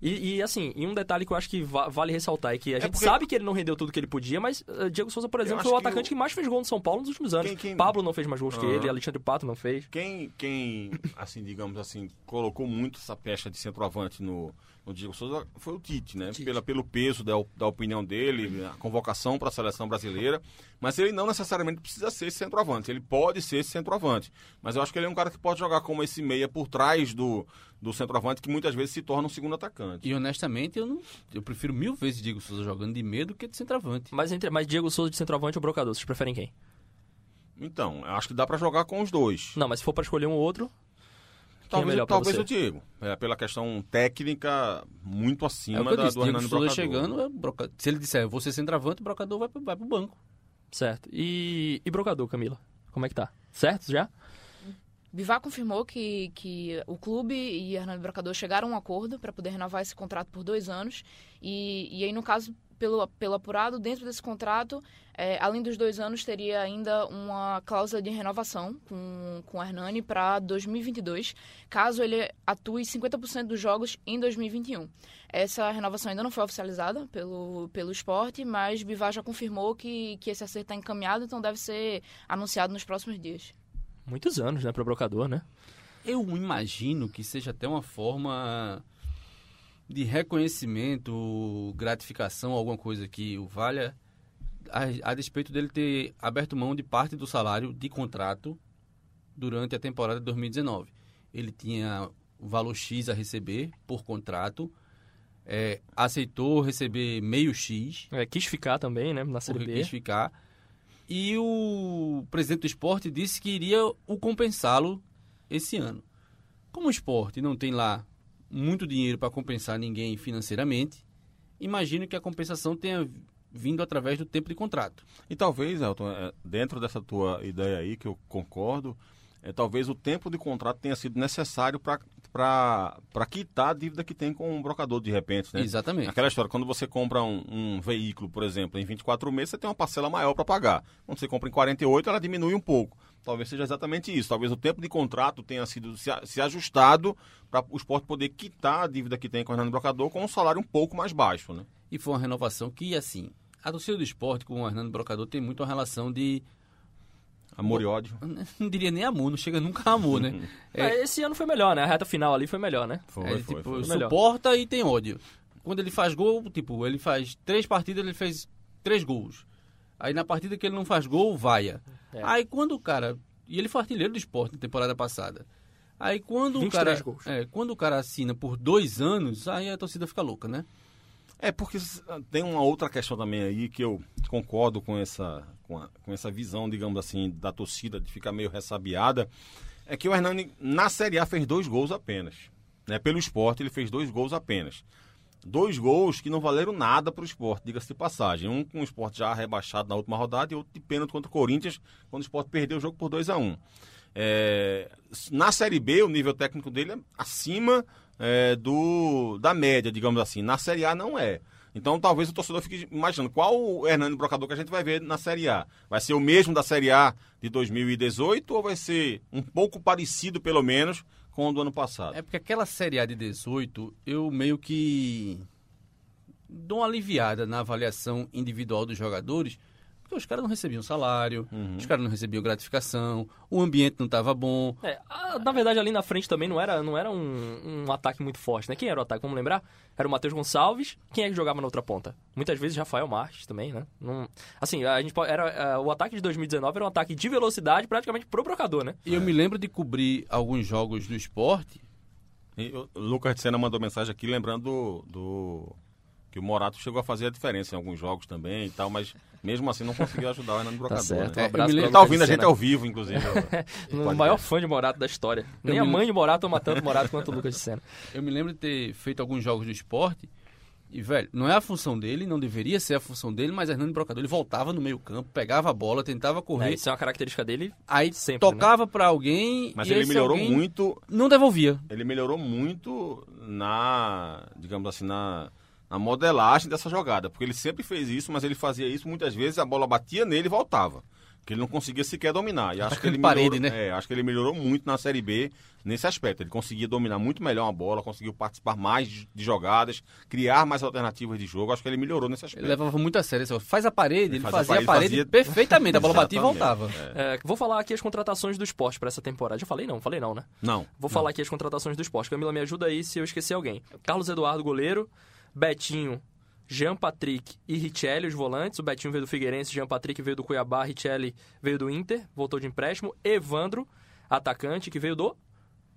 E, e, assim, e um detalhe que eu acho que va- vale ressaltar é que a gente porque- sabe que ele não rendeu tudo que ele podia, mas uh, Diego Souza, por exemplo, foi o que atacante o- que, mais fez gol no São Paulo nos últimos anos. Quem- quem- Pablo não fez mais gols que Aham. ele, Alexandre Pato não fez. Quem, quem, assim, digamos assim, colocou muito essa pecha de centroavante no, no Diego Souza foi o Tite, né? Pela, pelo peso da, da opinião dele, a convocação para a seleção brasileira. Mas ele não necessariamente precisa ser esse centroavante. Ele pode ser esse centroavante. Mas eu acho que ele é um cara que pode jogar como esse meia por trás do, do centroavante, que muitas vezes se torna um segundo atacante. E honestamente, eu não. Eu prefiro mil vezes Diego Souza jogando de medo que de centroavante. Mas, entre, mas Diego Souza de centroavante ou brocador, vocês preferem quem? Então, eu acho que dá para jogar com os dois. Não, mas se for pra escolher um ou outro, é Talvez, melhor talvez você? o Diego. É, pela questão técnica, muito acima É o que eu da, disse, do Diego Hernando Souza Brocador. chegando, é broca... se ele disser, você centroavante, o brocador vai, pro- vai pro banco. certo. E, e brocador, Camila? Como é que tá? Certo já? Bivar confirmou que, que o clube e Hernando Brocador chegaram a um acordo para poder renovar esse contrato por dois anos. E, e aí, no caso, pelo, pelo apurado, dentro desse contrato, eh, além dos dois anos, teria ainda uma cláusula de renovação com, com o Hernani para 2022, caso ele atue 50% dos jogos em 2021. Essa renovação ainda não foi oficializada pelo, pelo esporte, mas Bivar já confirmou que, que esse acerto está encaminhado, então deve ser anunciado nos próximos dias. Muitos anos, né, pra brocador, né? Eu imagino que seja até uma forma de reconhecimento, gratificação, alguma coisa que o valha, a, a despeito dele ter aberto mão de parte do salário de contrato durante a temporada de 2019. Ele tinha o valor X a receber por contrato, é, aceitou receber meio X, É, quis ficar também, né, na Série B. quis ficar. E o presidente do esporte disse que iria o compensá-lo esse ano. Como o esporte não tem lá muito dinheiro para compensar ninguém financeiramente, imagino que a compensação tenha vindo através do tempo de contrato. E talvez, Elton, é, dentro dessa tua ideia aí, que eu concordo, é, talvez o tempo de contrato tenha sido necessário para quitar a dívida que tem com o brocador, de repente, né? Exatamente. Aquela história, quando você compra um, um veículo, por exemplo, em 24 meses, você tem uma parcela maior para pagar. Quando você compra em 48, ela diminui um pouco. Talvez seja exatamente isso. Talvez o tempo de contrato tenha sido se, se ajustado para o esporte poder quitar a dívida que tem com o Hernando Brocador com um salário um pouco mais baixo, né? E foi uma renovação que, assim, a torcida do esporte com o Hernando Brocador tem muito uma relação de. Amor e ódio. Não diria nem amor, não chega nunca a amor, né? É, É, esse ano foi melhor, né? A reta final ali foi melhor, né? Foi, É, foi, tipo, foi. Melhor. suporta e tem ódio. Quando ele faz gol, tipo, ele faz três partidas, ele fez três gols. Aí na partida que ele não faz gol, vaia. É. Aí quando o cara. E ele foi artilheiro do esporte na temporada passada. Aí quando o 23 cara. gols. É, quando o cara assina por dois anos, aí a torcida fica louca, né? É, porque s- tem uma outra questão também aí que eu concordo com essa, com, a- com essa visão, digamos assim, da torcida de ficar meio ressabiada. É que o Hernani, na Série A, fez dois gols apenas. Né? Pelo esporte, ele fez dois gols apenas. Dois gols que não valeram nada para o esporte, diga-se de passagem. Um com o esporte já rebaixado na última rodada e outro de pênalti contra o Corinthians, quando o esporte perdeu o jogo por 2 a 1 um. É, na Série B, o nível técnico dele é acima é, do, da média, digamos assim. Na Série A não é. Então talvez o torcedor fique imaginando qual o Hernando Brocador que a gente vai ver na Série A. Vai ser o mesmo da Série A de 2018 ou vai ser um pouco parecido, pelo menos, com o do ano passado? É porque aquela Série A de 18, eu meio que dou uma aliviada na avaliação individual dos jogadores, porque os caras não recebiam salário, Uhum. os caras não recebiam gratificação, o ambiente não estava bom. É, a- na verdade, ali na frente também não era, não era um, um ataque muito forte, né? Quem era o ataque? Vamos lembrar? Era o Matheus Gonçalves. Quem é que jogava na outra ponta? Muitas vezes Rafael Marques também, né? Não- assim, a gente era, é, o ataque de 2019 era um ataque de velocidade praticamente pro brocador, né? E eu me lembro de cobrir alguns jogos do esporte. E o Lucas de Sena mandou mensagem aqui lembrando do, do- que o Morato chegou a fazer a diferença em alguns jogos também e tal, mas mesmo assim não conseguiu ajudar o Hernando Brocador. certo. né? Um É, abraço me pra Ele tá ouvindo a gente ao vivo, inclusive. O Podcast. maior fã de Morato da história. Nem Eu a me- mãe de Morato ama tanto Morato quanto o Lucas de Sena. Eu me lembro de ter feito alguns jogos do esporte. E, velho, não é a função dele, não deveria ser a função dele, mas Hernando Brocador, ele voltava no meio campo, pegava a bola, tentava É, correr, isso é uma característica dele. aí sempre, né? tocava pra alguém Mas e ele melhorou muito, não devolvia. ele melhorou muito na, digamos assim, na, na modelagem dessa jogada, porque ele sempre fez isso, mas ele fazia isso muitas vezes, a bola batia nele e voltava. que ele não conseguia sequer dominar. E acho que ele parede, melhorou, né? é, acho que ele melhorou muito na Série B nesse aspecto. Ele conseguia dominar muito melhor a bola, conseguiu participar mais de jogadas, criar mais alternativas de jogo. Acho que ele melhorou nesse aspecto. Ele levava muito a sério. Faz a parede, ele, Ele fazia, fazia a parede fazia- perfeitamente. A bola batia e voltava. É, vou falar aqui as contratações do esporte pra essa temporada. Já falei não, falei não, né? Não. Vou falar aqui as contratações do esporte. Camila, me ajuda aí se eu esqueci alguém. Carlos Eduardo, goleiro. Betinho, Jean Patrick e Richelli, os volantes. O Betinho veio do Figueirense, Jean Patrick veio do Cuiabá, Richelli veio do Inter, voltou de empréstimo. Evandro, atacante, que veio do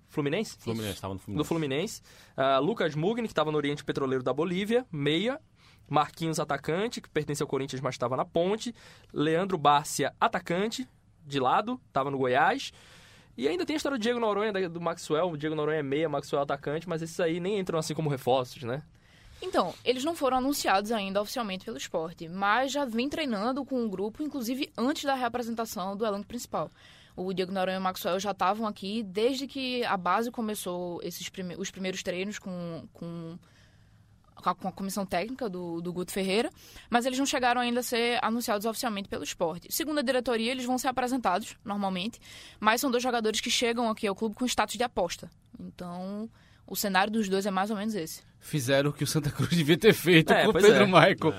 Fluminense? Fluminense, estava no do Fluminense. Fluminense. Ah, Lucas Mugni, que estava no Oriente Petroleiro da Bolívia, meia. Marquinhos, atacante, que pertence ao Corinthians, mas estava na ponte. Leandro Bárcia, atacante, de lado, estava no Goiás. E ainda tem a história do Diego Noronha, do Maxwell. O Diego Noronha é meia, Maxwell é atacante, mas esses aí nem entram assim como reforços, né? Então, eles não foram anunciados ainda oficialmente pelo esporte, mas já vem treinando com o grupo, inclusive antes da reapresentação do elenco principal. O Diego Noronha e o Maxwell já estavam aqui desde que a base começou esses prime os primeiros treinos com, com, com a, com a comissão técnica do, do Guto Ferreira, mas eles não chegaram ainda a ser anunciados oficialmente pelo esporte. Segundo a diretoria, eles vão ser apresentados normalmente, mas são dois jogadores que chegam aqui ao clube com status de aposta. Então, o cenário dos dois é mais ou menos esse. Fizeram o que o Santa Cruz devia ter feito É, com o Pedro é. Michael.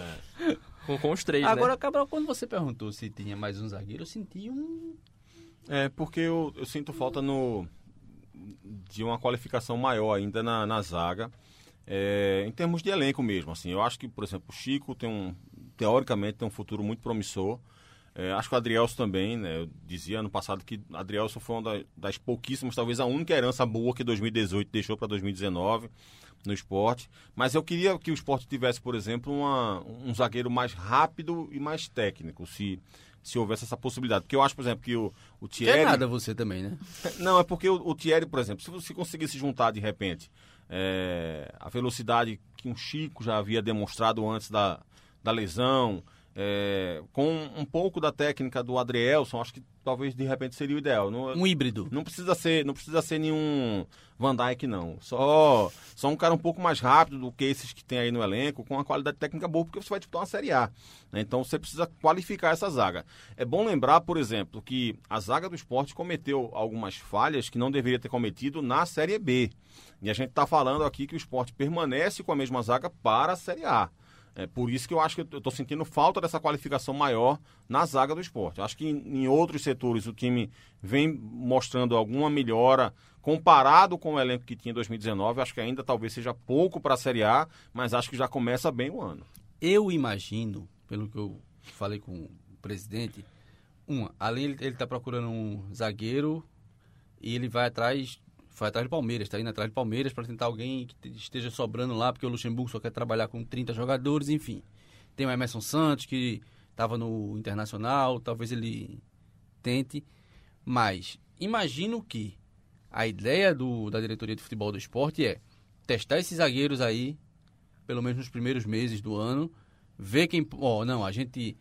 Com, com os três, Agora, né? Cabral, quando você perguntou se tinha mais um zagueiro, eu senti um. É, porque eu, eu sinto falta no, de uma qualificação maior ainda na, na zaga, é, em termos de elenco mesmo. Assim, eu acho que, por exemplo, o Chico tem um, teoricamente, tem um futuro muito promissor. É, acho que o Adrielso também, né? Eu dizia ano passado que o Adrielso foi uma da- das pouquíssimas, talvez a única herança boa que 2018 deixou para 2019 no esporte. Mas eu queria que o esporte tivesse, por exemplo, uma- um zagueiro mais rápido e mais técnico, se, se houvesse essa possibilidade. Porque eu acho, por exemplo, que o, o é Thierry... nada você também, né? Não, é porque o, o Thierry, por exemplo, se você conseguisse juntar de repente é, a velocidade que um Chico já havia demonstrado antes da, da lesão, é, com um pouco da técnica do Adrielson, acho que talvez de repente seria o ideal. Não, Um híbrido. não precisa ser, não precisa ser nenhum Van Dijk não. Só, só um cara um pouco mais rápido do que esses que tem aí no elenco, com uma qualidade técnica boa, porque você vai disputar uma Série A. né? Então você precisa qualificar essa zaga. É bom lembrar, por exemplo, que a zaga do esporte cometeu algumas falhas que não deveria ter cometido na Série B. E a gente está falando aqui que o esporte permanece com a mesma zaga para a Série A. É por isso que eu acho que eu estou sentindo falta dessa qualificação maior na zaga do esporte. Eu acho que em, em outros setores o time vem mostrando alguma melhora comparado com o elenco que tinha em 2019. Eu acho que ainda talvez seja pouco para a Série A, mas acho que já começa bem o ano. Eu imagino, pelo que eu falei com o presidente, uma, além ele, ele tá procurando um zagueiro e ele vai atrás, vai atrás do Palmeiras, tá indo atrás do Palmeiras para tentar alguém que te- esteja sobrando lá, porque o Luxemburgo só quer trabalhar com 30 jogadores, enfim. Tem o Emerson Santos que estava no Internacional, talvez ele tente, mas imagino que a ideia do, da diretoria de futebol do esporte é testar esses zagueiros aí, pelo menos nos primeiros meses do ano, ver quem. Ó, não, a gente.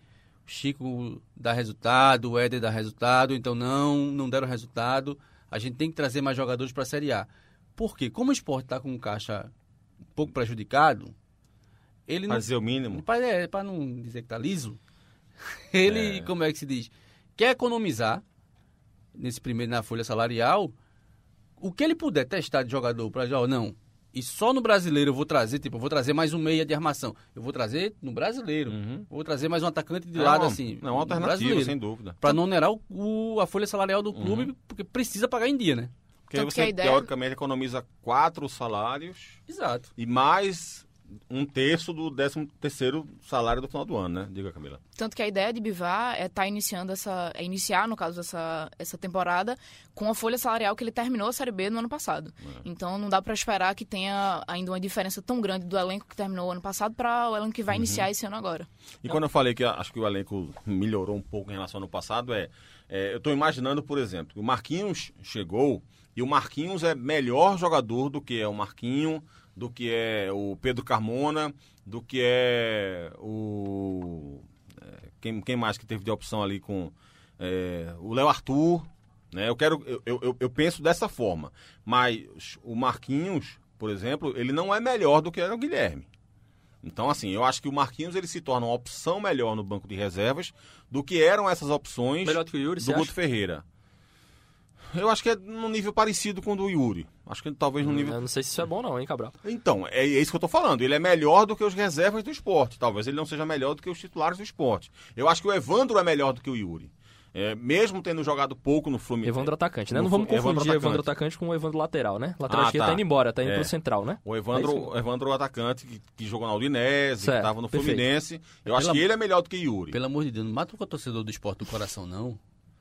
Chico dá resultado, o Éder dá resultado, então não, não deram resultado. A gente tem que trazer mais jogadores para a Série A. Porque, como o esporte está com um caixa um pouco prejudicado, ele não. Fazer o mínimo. Para é, pra não dizer que tá liso, ele, como é que se diz? Quer economizar nesse primeiro na folha salarial. O que ele puder testar de jogador para ó, não. E só no brasileiro eu vou trazer, tipo, eu vou trazer mais um meia de armação. Eu vou trazer no brasileiro. Uhum. Vou trazer mais um atacante de É lado uma- assim. Não, uma no alternativa, sem dúvida. Pra não onerar o, o- a folha salarial do clube, porque precisa pagar em dia, né? Porque aí Tanto que a você, ideia- teoricamente, economiza quatro salários Exato. e mais um terço do décimo terceiro salário do final do ano, né? Diga, Camila. Tanto que a ideia de Bivar é estar iniciando essa. É iniciar, no caso, essa, essa temporada com a folha salarial que ele terminou a Série B no ano passado. Então não dá pra esperar que tenha ainda uma diferença tão grande do elenco que terminou o ano passado para o elenco que vai iniciar esse ano agora. E quando eu falei que acho que o elenco melhorou um pouco em relação ao ano passado, é, é, eu estou imaginando, por exemplo, que o Marquinhos chegou e o Marquinhos é melhor jogador do que é o Marquinho, do que é o Pedro Carmona, do que é o. é, quem, quem mais que teve de opção ali com é, o Léo Arthur. Né? Eu, quero, eu, eu, eu penso dessa forma. Mas o Marquinhos, por exemplo, ele não é melhor do que era o Guilherme. Então, assim, eu acho que o Marquinhos ele se torna uma opção melhor no banco de reservas do que eram essas opções Melhor do que o Yuri, do Guto acha? Ferreira. Eu acho que é num nível parecido com o do Yuri. Acho que talvez num nível Eu não sei se isso é bom não, hein, Cabral? então, é, é isso que eu tô falando. Ele é melhor do que os reservas do esporte. Talvez ele não seja melhor do que os titulares do esporte. Eu acho que o Evandro é melhor do que o Yuri. É, mesmo tendo jogado pouco no Fluminense. Evandro atacante, né? No Não vamos Flu- Evandro confundir Evandro atacante. atacante com o Evandro lateral, né? Lateral Ah, esquerdo tá. tá indo embora, tá indo É. pro central, né? O Evandro, o Evandro é o atacante que, que jogou na Udinese, Certo, que estava no perfeito. Fluminense. Eu acho Pela- que ele é melhor do que Yuri. Pelo amor de Deus, não mata o torcedor do esporte do coração, não.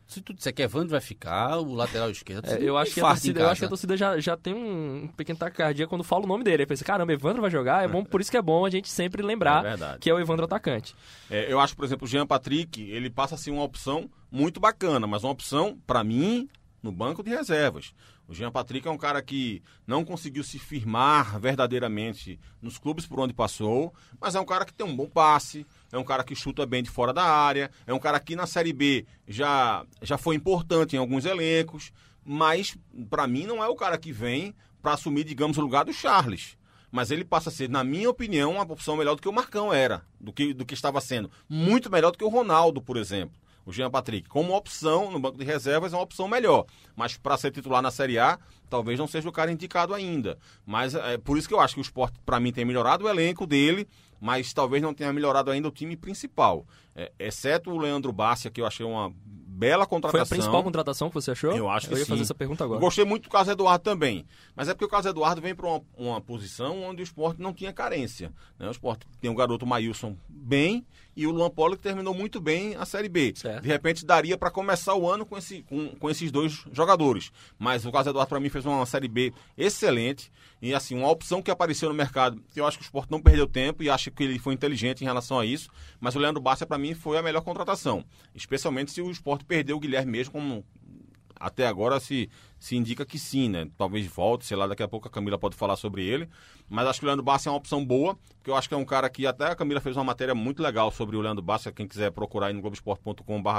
Se tu disser que Evandro vai ficar, o lateral esquerdo. É, você eu, acho que a torcida, eu acho que a torcida já, já tem um pequeno taquicardia quando fala o nome dele. Aí pensa, caramba, Evandro vai jogar, é bom, por isso que é bom a gente sempre lembrar É que é o Evandro atacante. É, eu acho, por exemplo, o Jean Patrick, ele passa a ser uma opção muito bacana, mas uma opção, para mim, no banco de reservas. O Jean Patrick é um cara que não conseguiu se firmar verdadeiramente nos clubes por onde passou, mas é um cara que tem um bom passe, é um cara que chuta bem de fora da área, é um cara que na Série B já, já foi importante em alguns elencos, mas para mim não é o cara que vem para assumir, digamos, o lugar do Charles. Mas ele passa a ser, na minha opinião, uma opção melhor do que o Marcão era, do que, do que estava sendo. Muito melhor do que o Ronaldo, por exemplo. O Jean Patrick, como opção no banco de reservas, é uma opção melhor. Mas para ser titular na Série A, talvez não seja o cara indicado ainda. Mas é por isso que eu acho que o esporte, para mim, tem melhorado o elenco dele, mas talvez não tenha melhorado ainda o time principal. É, exceto o Leandro Bárcia, que eu achei uma bela Foi contratação. a principal contratação que você achou? Eu acho que Eu ia sim. fazer essa pergunta agora. Eu gostei muito do Carlos Eduardo também. Mas é porque o Carlos Eduardo vem para uma, uma posição onde o esporte não tinha carência. né? O esporte tem o garoto Maílson bem e o Luan Polo que terminou muito bem a Série B. Certo. De repente daria para começar o ano com, esse, com, com esses dois jogadores. Mas o Carlos Eduardo para mim fez uma Série B excelente. E assim, uma opção que apareceu no mercado, que eu acho que o esporte não perdeu tempo e acho que ele foi inteligente em relação a isso. Mas o Leandro Bárcia, para mim, foi a melhor contratação. Especialmente se o esporte perdeu o Guilherme mesmo, como até agora se, se indica que sim, né? Talvez volte, sei lá, daqui a pouco a Camila pode falar sobre ele. Mas acho que o Leandro Bassi é uma opção boa, porque eu acho que é um cara que até a Camila fez uma matéria muito legal sobre o Leandro Bassi, quem quiser procurar aí no globoesporte.com.br,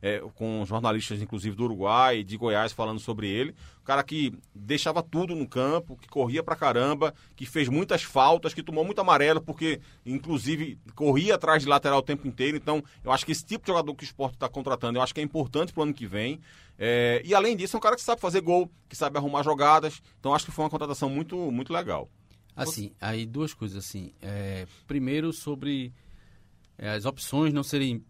é, com jornalistas, inclusive do Uruguai e de Goiás, falando sobre ele. Um cara que deixava tudo no campo, que corria pra caramba, que fez muitas faltas, que tomou muito amarelo, porque, inclusive, corria atrás de lateral o tempo inteiro. Então, eu acho que esse tipo de jogador que o esporte está contratando, eu acho que é importante pro ano que vem. É, e além disso, é um cara que sabe fazer gol, que sabe arrumar jogadas. Então, acho que foi uma contratação muito, muito legal. Assim, aí duas coisas assim. É, primeiro sobre é, as opções não serem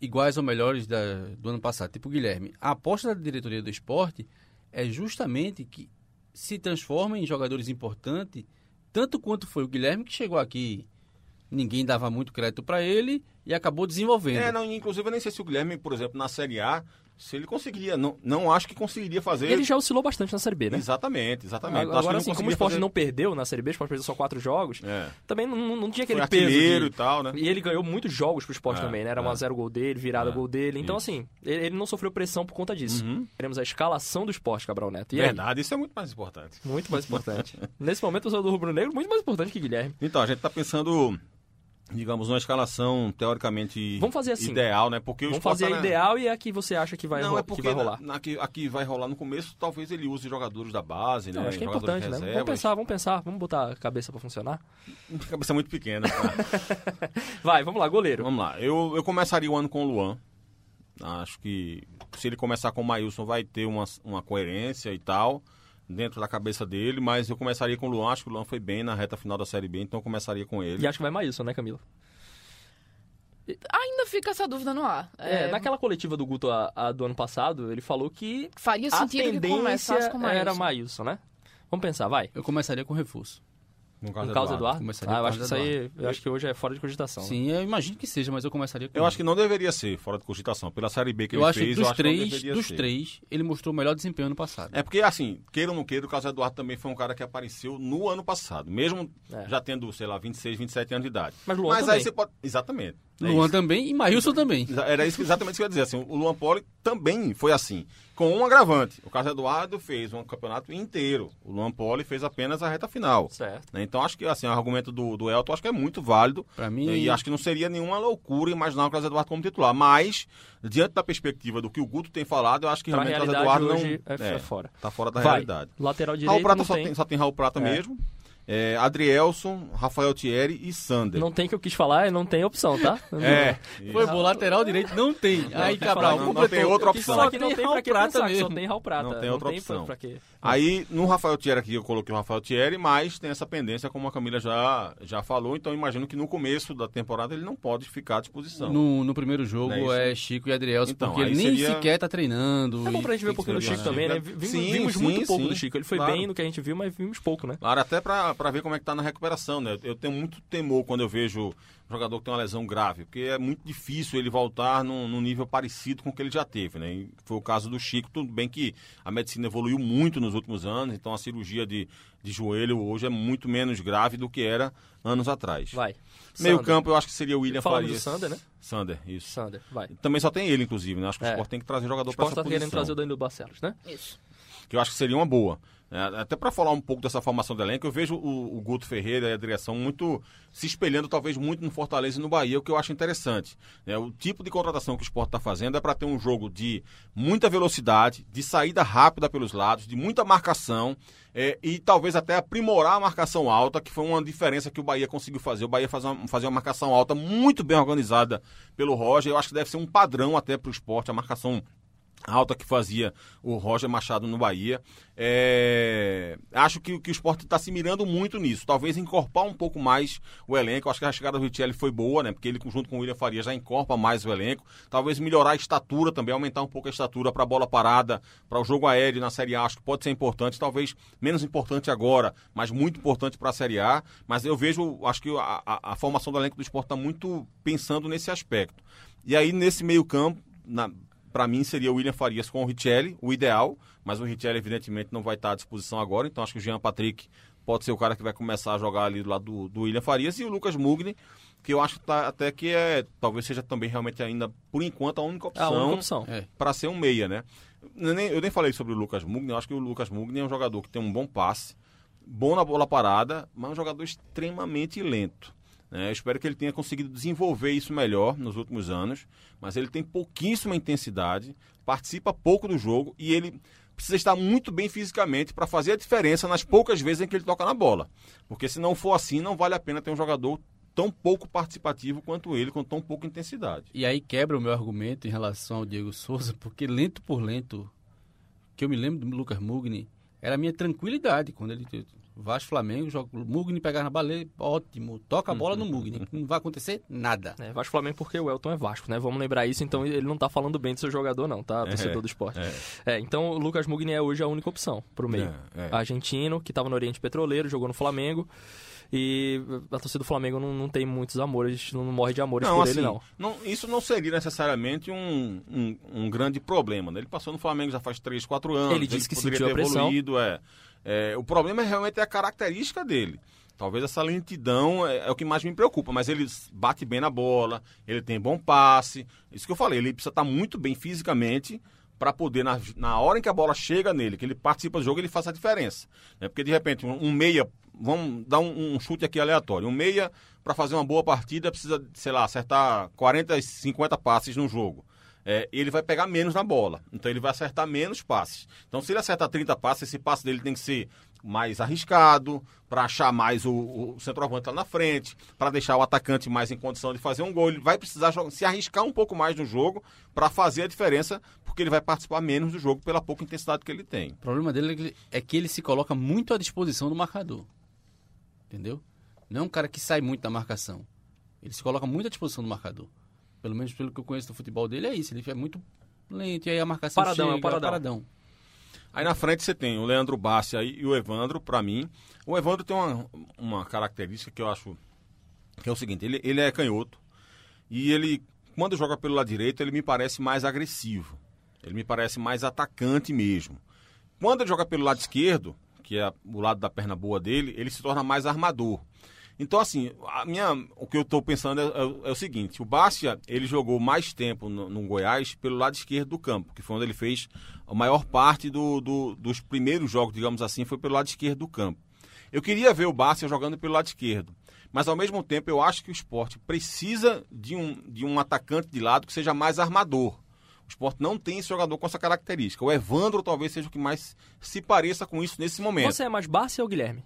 iguais ou melhores da- do ano passado. Tipo Guilherme. A aposta da diretoria do esporte é justamente que se transforma em jogadores importantes, tanto quanto foi o Guilherme que chegou aqui, ninguém dava muito crédito para ele e acabou desenvolvendo. É, não, inclusive eu nem sei se o Guilherme, por exemplo, na Série A, se ele conseguiria. Não, não acho que conseguiria fazer. Ele já oscilou bastante na Série B, né? Exatamente, exatamente. Agora, ele assim, como o esporte fazer- não perdeu na Série B, o esporte perdeu só quatro jogos, É. também não, não- tinha Foi aquele peso. artilheiro de- e tal, né? E ele ganhou muitos jogos pro esporte É, também, né? Era uma é. zero gol dele, virada É, gol dele. Então, isso. assim, ele, ele não sofreu pressão por conta disso. Uhum. Teremos a escalação do esporte, Cabral Neto. E aí? Verdade, isso é muito mais importante. Muito mais importante. Nesse momento, o do Rubro Negro, muito mais importante que Guilherme. Então, a gente tá pensando, digamos, numa escalação teoricamente Vamos fazer assim. ideal, né? Porque Vamos Sport fazer tá a na- ideal e a que você acha que vai, não, é que porque vai rolar. na- aqui, aqui vai rolar no começo, talvez ele use jogadores da base, Não, né? acho que é importante, né? Vamos pensar, vamos pensar. Vamos botar a cabeça pra funcionar. Cabeça muito pequena. tá? Vai, vamos lá, goleiro. Vamos lá. Eu, eu começaria o ano com o Luan. Acho que se ele começar com o Maílson vai ter uma, uma coerência e tal dentro da cabeça dele, mas eu começaria com o Luan. Acho que o Luan foi bem na reta final da Série B, então eu começaria com ele. E acho que vai Maílson, né, Camila? Ainda fica essa dúvida no ar. É, É, naquela coletiva do Guto a, a do ano passado, ele falou que Faria a sentido que tendência começasse com o era Maílson. Maílson, né? Vamos pensar, vai. Eu começaria com reforço. No No caso caso Eduardo. Eduardo? Começaria Ah, eu acho que isso aí, eu acho que hoje é fora de cogitação. né? Sim, eu imagino que seja, mas eu começaria com Eu acho que não deveria ser fora de cogitação. Pela Série B que eu ele acho fez, que dos eu acho que não três, dos ser. três, ele mostrou o melhor desempenho ano passado. É porque, assim, queira ou não queira, o Carlos Eduardo também foi um cara que apareceu no ano passado. Mesmo É. já tendo, sei lá, 26, 27 anos de idade. Mas Luan Mas também. aí você pode... Exatamente. É Luan isso. também e Maílson também. Era isso, exatamente isso que eu ia dizer. Assim, o Luan Poli também foi assim. Com um agravante. O Carlos Eduardo fez um campeonato inteiro. O Luan Poli fez apenas a reta final. Certo. né? Então acho que assim, o argumento do, do Elton acho que é muito válido. Pra mim, E acho que não seria nenhuma loucura imaginar o Carlos Eduardo como titular. Mas, diante da perspectiva do que o Guto tem falado, eu acho que Pra realmente o Carlos Eduardo não. é, é fora. Tá fora da Vai. realidade. Lateral Raul direito Prata não só tem. tem. só tem Raul Prata É. mesmo. É, Adrielson, Rafael Thierry e Sander. Não tem que eu quis falar, e não tem opção, tá? É, Foi bom, lateral direito não tem. Aí Cabral, não- não tem outra opção. só Só que não tem pra que Raul pensar, que só mesmo. tem Raul Prata. Não tem outra opção. Pra, pra quê? Aí, no Rafael Thierry aqui, eu coloquei o Rafael Thierry, mas tem essa pendência, como a Camila já, já falou, então imagino que no começo da temporada ele não pode ficar à disposição. No, no primeiro jogo Não é é Chico e Adrielson, Então, porque ele nem seria- sequer tá treinando. É bom pra gente ver um tem pouquinho do Chico também, né? Vimos, Sim, vimos sim, muito pouco sim, do Chico. Ele foi claro. bem no que a gente viu, mas vimos pouco, né? Claro, até pra pra ver como é que tá na recuperação, né? Eu tenho muito temor quando eu vejo um jogador que tem uma lesão grave, porque é muito difícil ele voltar num, num nível parecido com o que ele já teve, né? E foi o caso do Chico, tudo bem que a medicina evoluiu muito nos últimos anos, então a cirurgia de, de joelho hoje é muito menos grave do que era anos atrás. Vai. Meio Sander. campo eu acho que seria o William Falamos Farias. Sander, né? Sander, isso. Sander, vai. Também só tem ele, inclusive, né? Acho que É. o Sport tem que trazer jogador O para Sport essa tá querendo posição. trazer o Danilo Barcelos, né? Isso. que eu acho que seria uma boa. É, até para falar um pouco dessa formação do elenco, eu vejo o, o Guto Ferreira e a direção muito se espelhando, talvez, muito no Fortaleza e no Bahia, o que eu acho interessante. né? o tipo de contratação que o Sport está fazendo é para ter um jogo de muita velocidade, de saída rápida pelos lados, de muita marcação é, e talvez até aprimorar a marcação alta, que foi uma diferença que o Bahia conseguiu fazer. O Bahia faz uma, fazer uma marcação alta muito bem organizada pelo Roger. Eu acho que deve ser um padrão até para o esporte, a marcação alta que fazia o Roger Machado no Bahia. É, Acho que, que o esporte está se mirando muito nisso. Talvez encorpar um pouco mais o elenco. Acho que a chegada do Richelli foi boa, né? Porque ele, junto com o William Faria, já encorpa mais o elenco. Talvez melhorar a estatura também, aumentar um pouco a estatura para a bola parada, para o jogo aéreo na Série A. Acho que pode ser importante. Talvez menos importante agora, mas muito importante para a Série A. Mas eu vejo, acho que a, a- a formação do elenco do esporte está muito pensando nesse aspecto. E aí, nesse meio-campo, na, para mim seria o William Farias com o Richelli, o ideal, mas o Richelli evidentemente não vai estar à disposição agora, então acho que o Jean Patrick pode ser o cara que vai começar a jogar ali do lado do, do William Farias e o Lucas Mugni, que eu acho que tá- até que é, talvez seja também realmente ainda, por enquanto, a única a opção, única opção. É. para ser um meia, né? Eu nem, eu nem falei sobre o Lucas Mugni, eu acho que o Lucas Mugni é um jogador que tem um bom passe, bom na bola parada, mas é um jogador extremamente lento. Né? Eu espero que ele tenha conseguido desenvolver isso melhor nos últimos anos, mas ele tem pouquíssima intensidade, participa pouco do jogo e ele precisa estar muito bem fisicamente para fazer a diferença nas poucas vezes em que ele toca na bola. Porque se não for assim, não vale a pena ter um jogador tão pouco participativo quanto ele, com tão pouca intensidade. E aí quebra o meu argumento em relação ao Diego Souza, porque lento por lento, que eu me lembro do Lucas Mugni, era a minha tranquilidade quando ele Vasco Flamengo, joga o Mugni pegar na baleia, ótimo, toca a bola no Mugni, não vai acontecer nada. É, Vasco Flamengo porque o Elton é Vasco, né? Vamos lembrar isso, então ele não tá falando bem do seu jogador, não, tá? Torcedor do esporte. É. então o Lucas Mugni é hoje a única opção pro meio. É, é. Argentino, que tava no Oriente Petroleiro, jogou no Flamengo. E a torcida do Flamengo não, não tem muitos amores, não morre de amores por ele, não. não- Isso não seria necessariamente um, um, um grande problema. né? Ele passou no Flamengo já faz 3, 4 anos. Ele disse que poderia sentiu a pressão. evoluído, é. É, o problema é realmente a característica dele. Talvez essa lentidão é, é o que mais me preocupa, mas ele bate bem na bola, ele tem bom passe. Isso que eu falei, ele precisa estar muito bem fisicamente para poder, na, na hora em que a bola chega nele, que ele participa do jogo, ele faça a diferença. né? Porque de repente, um, um meia, vamos dar um, um chute aqui aleatório. Um meia, para fazer uma boa partida, precisa, sei lá, acertar 40, 50 passes no jogo. É, ele vai pegar menos na bola. Então ele vai acertar menos passes. Então, se ele acertar 30 passes, esse passe dele tem que ser mais arriscado, para achar mais o, o centroavante lá na frente, para deixar o atacante mais em condição de fazer um gol. Ele vai precisar se arriscar um pouco mais no jogo para fazer a diferença, porque ele vai participar menos do jogo pela pouca intensidade que ele tem. O problema dele é é que ele se coloca muito à disposição do marcador. Entendeu? Não é um cara que sai muito da marcação. Ele se coloca muito à disposição do marcador. Pelo menos pelo que eu conheço do futebol dele, é isso. Ele é muito lento e aí a marcação Paradão, é chega, paradão. Aí na frente você tem o Leandro Bassi aí e o Evandro, para mim. O Evandro tem uma, uma característica que eu acho que é o seguinte, ele, ele é canhoto e ele, quando joga pelo lado direito, ele me parece mais agressivo. Ele me parece mais atacante mesmo. Quando ele joga pelo lado esquerdo, que é o lado da perna boa dele, ele se torna mais armador. Então, assim, a minha, o que eu estou pensando é, é- é o seguinte: o Bárcia, ele jogou mais tempo no, no Goiás pelo lado esquerdo do campo, que foi onde ele fez a maior parte do- do- dos primeiros jogos, digamos assim, foi pelo lado esquerdo do campo. Eu queria ver o Bárcia jogando pelo lado esquerdo, mas ao mesmo tempo eu acho que o esporte precisa de um, de um atacante de lado que seja mais armador. O esporte não tem esse jogador com essa característica. O Evandro talvez seja o que mais se pareça com isso nesse momento. Você é mais Barça ou Guilherme?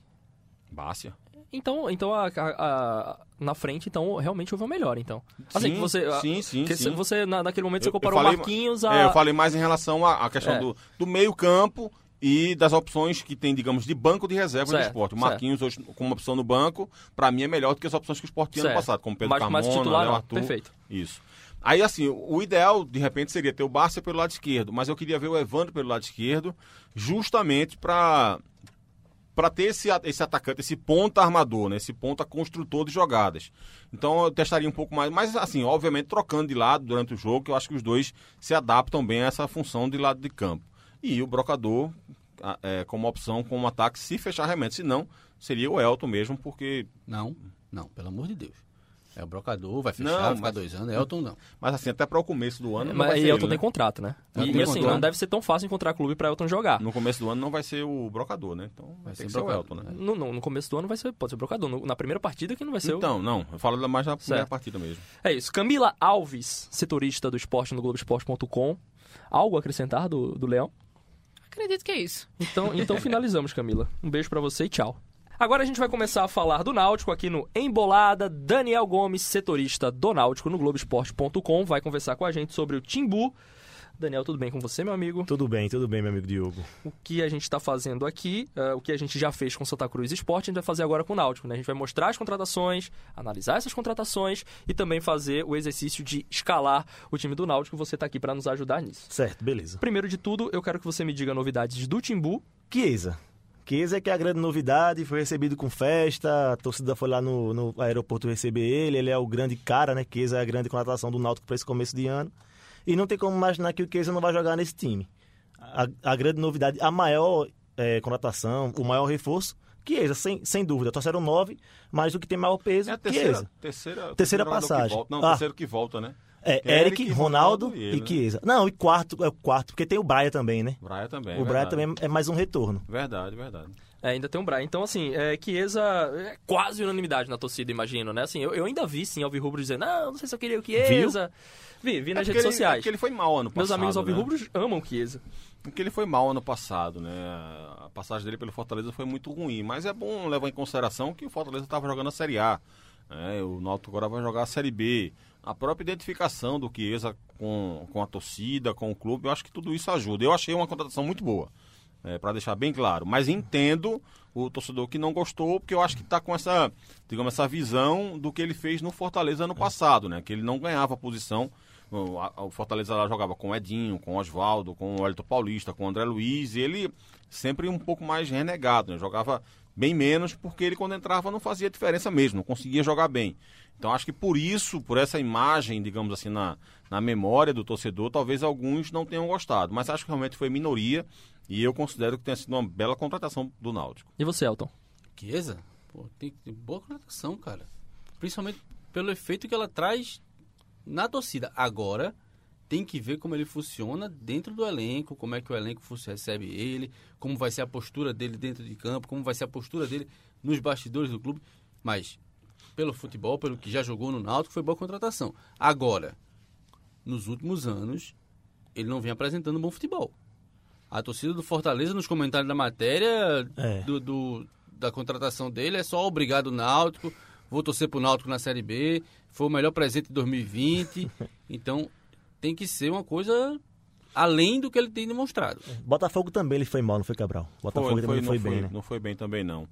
Bárcia. Então, então a, a- a- na frente, então, realmente houve uma melhora, então. Assim, Sim, que você, sim, sim, que sim. você na- naquele momento, você eu comparou falei- Marquinhos a... É, eu falei mais em relação à, questão É. do, do meio campo e das opções que tem, digamos, de banco de reserva do Certo, esporte. O certo. Marquinhos hoje com uma opção no banco, pra mim é melhor do que as opções que o esporte tinha no Certo. passado, como Pedro Mas- Carmona, mas titular Léo. Arthur. Perfeito. Isso. Aí, assim, o ideal, de repente, seria ter o Barça pelo lado esquerdo, mas eu queria ver o Evandro pelo lado esquerdo, justamente para para ter esse, esse atacante, esse ponta armador, né? esse ponta construtor de jogadas. Então eu testaria um pouco mais, mas assim, obviamente trocando de lado durante o jogo, que eu acho que os dois se adaptam bem a essa função de lado de campo. E o brocador é, como opção, como ataque, se fechar realmente, se não, seria o Elton mesmo, porque Não, não, pelo amor de Deus. É o brocador, vai fechar, Não, vai ficar mas- dois anos. Elton não. Mas assim, até para o começo do ano. não Mas vai e ser Elton ele, tem né? contrato, né? Elton E, e assim, contrato. não deve ser tão fácil encontrar clube pra Elton jogar. No começo do ano não vai ser o brocador, né? Então vai, ser que ser o Elton, né? No, no- no começo do ano vai ser, pode ser o brocador. No- na primeira partida que não vai ser o... Então, não, eu falo mais na primeira Certo. partida mesmo. É isso. Camila Alves, setorista do esporte no Globoesporte.com. Algo a acrescentar do, do Leão? Acredito que é isso. Então, então finalizamos, Camila. Um beijo pra você e tchau. Agora a gente vai começar a falar do Náutico aqui no Embolada. Daniel Gomes, setorista do Náutico no Globoesporte.com, vai conversar com a gente sobre o Timbu. Daniel, tudo bem com você, meu amigo? Tudo bem, tudo bem, meu amigo Diogo. O que a gente está fazendo aqui, eh, o que a gente já fez com Santa Cruz Esporte, a gente vai fazer agora com o Náutico. Né? A gente vai mostrar as contratações, analisar essas contratações e também fazer o exercício de escalar o time do Náutico. Você está aqui para nos ajudar nisso. Certo, beleza. Primeiro de tudo, eu quero que você me diga novidades do Timbu. Chiesa. Chiesa que é a grande novidade, foi recebido com festa, a torcida foi lá no, no aeroporto receber ele, ele é o grande cara, né? Chiesa é a grande contratação do Náutico para esse começo de ano. E não tem como imaginar que o Chiesa não vai jogar nesse time. A, a grande novidade, a maior eh, contratação, o maior reforço, Chiesa, sem, sem dúvida. Trouxeram nove, mas o que tem maior peso, É a terceira, Chiesa. terceira, Terceira que passagem. volta. Não, Ah. terceiro que volta, né? É, é Eric, Eric, Ronaldo, Ronaldo e e, ele, né? Chiesa. Não, e quarto, é o quarto, porque tem o Braia também, né? Braia também. o Braia também é mais um retorno. Verdade, verdade. É, ainda tem um Brian. Então, assim, é, Chiesa é quase unanimidade na torcida, imagino, né? Assim, eu, eu ainda vi, sim, Alvirrubro dizendo, não, não sei se eu queria o Chiesa. Vi, vi nas É redes ele- é sociais. porque ele foi mal ano passado. Meus amigos né? Alvirrubros amam Chiesa. Porque ele foi mal ano passado, né? A passagem dele pelo Fortaleza foi muito ruim. Mas é bom levar em consideração que o Fortaleza estava jogando a Série A. né? O Náutico agora vai jogar a Série B. A própria identificação do Chiesa com, com a torcida, com o clube, eu acho que tudo isso ajuda. Eu achei uma contratação muito boa, para deixar bem claro. Mas entendo o torcedor que não gostou, porque eu acho que está com essa, digamos, essa visão do que ele fez no Fortaleza ano passado, né? Que ele não ganhava posição o, Fortaleza lá jogava com o Edinho, com o Oswaldo, com o Wellington Paulista, com o André Luiz, e ele sempre um pouco mais renegado, né? Jogava bem menos, porque ele quando entrava não fazia diferença mesmo, não conseguia jogar bem. Então acho que por isso, por essa imagem, digamos assim, na, na memória do torcedor, talvez alguns não tenham gostado. Mas acho que realmente foi minoria, e eu considero que tenha sido uma bela contratação do Náutico. E você, Elton? Chiesa, pô, tem, tem boa contratação, cara. Principalmente pelo efeito que ela traz na torcida. Agora, tem que ver como ele funciona dentro do elenco, como é que o elenco recebe ele, como vai ser a postura dele dentro de campo, como vai ser a postura dele nos bastidores do clube. Mas, pelo futebol, pelo que já jogou no Náutico, foi boa contratação. Agora, nos últimos anos, ele não vem apresentando bom futebol. A torcida do Fortaleza, nos comentários da matéria É. do, do- da contratação dele, é só obrigado Náutico, vou torcer pro Náutico na Série B, foi o melhor presente de 2020. então, tem que ser uma coisa além do que ele tem demonstrado. Botafogo também ele foi mal, não foi Cabral? Botafogo também não foi bem, né? Não foi bem também, não.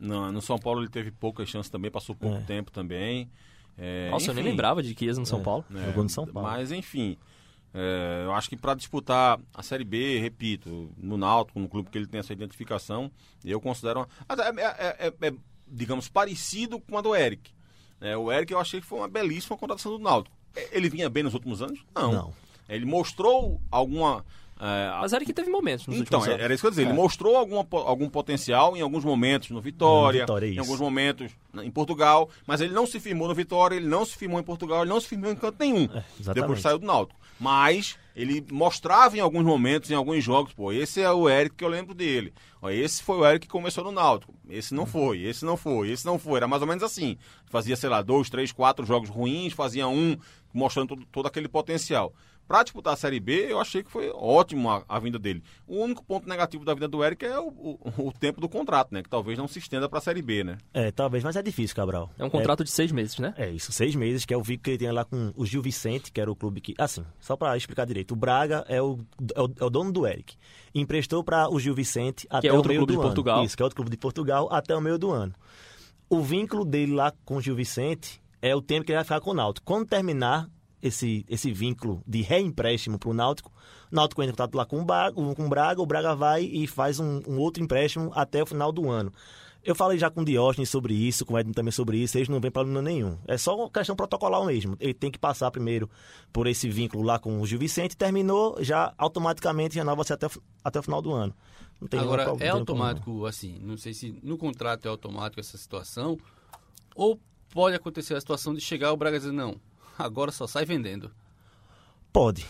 No, no São Paulo ele teve poucas chances também, passou pouco É. tempo também. É, Nossa, eu nem enfim, lembrava de Chiesa no São É. Paulo. né, Jogou no São Paulo. Mas, enfim, é, eu acho que para disputar a Série B, repito, no Náutico, no clube que ele tem essa identificação, eu considero... Uma, é, é- é- é, digamos, parecido com a do Eric. É, o Eric eu achei que foi uma belíssima contratação do Náutico. Ele vinha bem nos últimos anos? Não. Não. Ele mostrou alguma... é, Mas era que teve momentos nos então, era isso que eu ia dizer. É. Ele mostrou alguma, algum potencial em alguns momentos no Vitória, No Vitória, em isso. alguns momentos em Portugal, mas ele não se firmou no Vitória, ele não se firmou em Portugal, ele não se firmou em canto nenhum. É, exatamente. depois saiu do Náutico. Mas ele mostrava em alguns momentos, em alguns jogos, pô, esse é o Eric que eu lembro dele. Ó, esse foi o Eric que começou no Náutico. Esse não foi, esse não foi, esse não foi. Era mais ou menos assim. Fazia, sei lá, dois, três, quatro jogos ruins, fazia um mostrando todo, todo aquele potencial. Para disputar a Série B, eu achei que foi ótimo a, a vinda dele. O único ponto negativo da vinda do Eric é o, o, o tempo do contrato, né? Que talvez não se estenda para a Série B, né? É, talvez, mas é difícil, Cabral. É um contrato de seis meses, né? É isso, seis meses, que é o vínculo que ele tem lá com o Gil Vicente, que era o clube que. Assim, só pra explicar direito. O Braga é o, é o, é o dono do Eric. Emprestou para o Gil Vicente até é o outro meio clube do de ano. Portugal. Isso, que é outro clube de Portugal, até o meio do ano. O vínculo dele lá com o Gil Vicente é o tempo que ele vai ficar com o Náutico. Quando terminar esse, esse vínculo de reempréstimo para o Náutico, o Náutico entra em contato lá com o, Braga, com o Braga, o Braga vai e faz um, um outro empréstimo até o final do ano. Eu falei já com o Diógenes sobre isso, com o Edno também sobre isso, eles não vêm problema nenhum. É só uma questão protocolar mesmo. Ele tem que passar primeiro por esse vínculo lá com o Gil Vicente, terminou, já automaticamente renova-se até, até o final do ano. Não tem Agora, nenhuma pro- é tem problema, automático, assim, não sei se no contrato é automático essa situação, ou pode acontecer a situação de chegar o Braga dizer, não, agora só sai vendendo. Pode.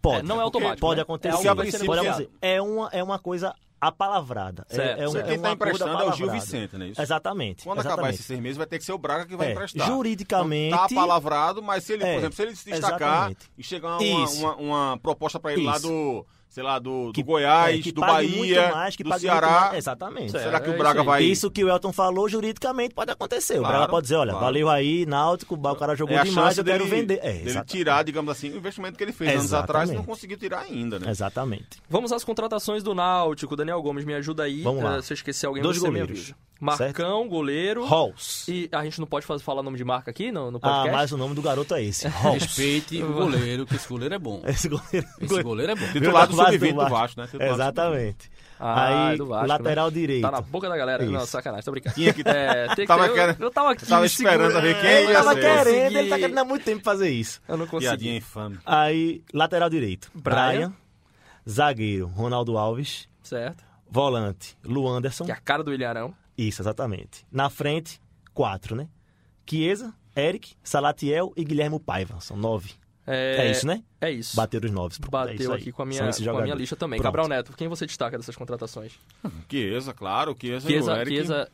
Pode. É, não é automático, Pode né? acontecer. É pode acontecer. É uma, é uma coisa apalavrada. É- Certo, é, um, é Quem um tá acordo emprestando é o Gil apalavrado. Vicente, né? Isso? Exatamente. Quando acabar exatamente. esses seis meses, vai ter que ser o Braga que vai É, emprestar. juridicamente- Então, tá palavrado, mas se ele, É, por exemplo, se ele se destacar exatamente. e chegar uma, uma, uma proposta para ele lá Isso. do, sei lá, do, do Que- Goiás, é, que do Bahia, mais, que do Ceará, mais. Exatamente. Certo. será que É o isso Braga vai... Isso que o Elton falou, juridicamente pode acontecer. o Claro, Braga pode dizer, olha, claro. valeu aí, Náutico, o cara jogou é demais, eu quero dele, vender. É, dele exatamente. tirar, digamos assim, o investimento que ele fez anos atrás e não Exatamente. conseguiu tirar ainda, né? Exatamente. Vamos às contratações do Náutico. Daniel Gomes, me ajuda aí. Vamos lá. Eh, se eu esquecer alguém, Dois você me goleiros. avisa. Marcão, goleiro. Halls. E a gente não pode fazer, falar nome de marca aqui no, no Ah, podcast? mas o nome do garoto é esse. Halls. Respeite o goleiro, que esse goleiro é bom. Esse goleiro. Esse goleiro é bom. Titular do base sub-20 do Vasco. Vasco, né? Do Exatamente. Ah, Aí, é do Vasco, lateral né? direito. Tá na boca da galera. Não, Isso. sacanagem, tô brincando. Tinha que- É, tem que Tava eu, querendo- eu tava aqui. tava esperando segurando. a ver quem Ele ia tava ser. querendo, ele tá querendo há muito tempo fazer isso. Eu não consegui. Piadinha infame. Aí, lateral direito. Brian. Brian. Zagueiro, Ronaldo Alves. Certo. Volante, Luanderson. Que é a cara do Ilharão. Isso, exatamente. Na frente, quatro, né? Chiesa, Eric, Salatiel e Guilherme Paiva. São nove. É, isso, né? É isso. Bateram os nove. É Bateu aí. aqui com a, minha, com a minha lista também. Pronto. Cabral Neto, quem você destaca dessas contratações? Chiesa, claro, Chiesa, e Chiesa, o Eric. Chiesa...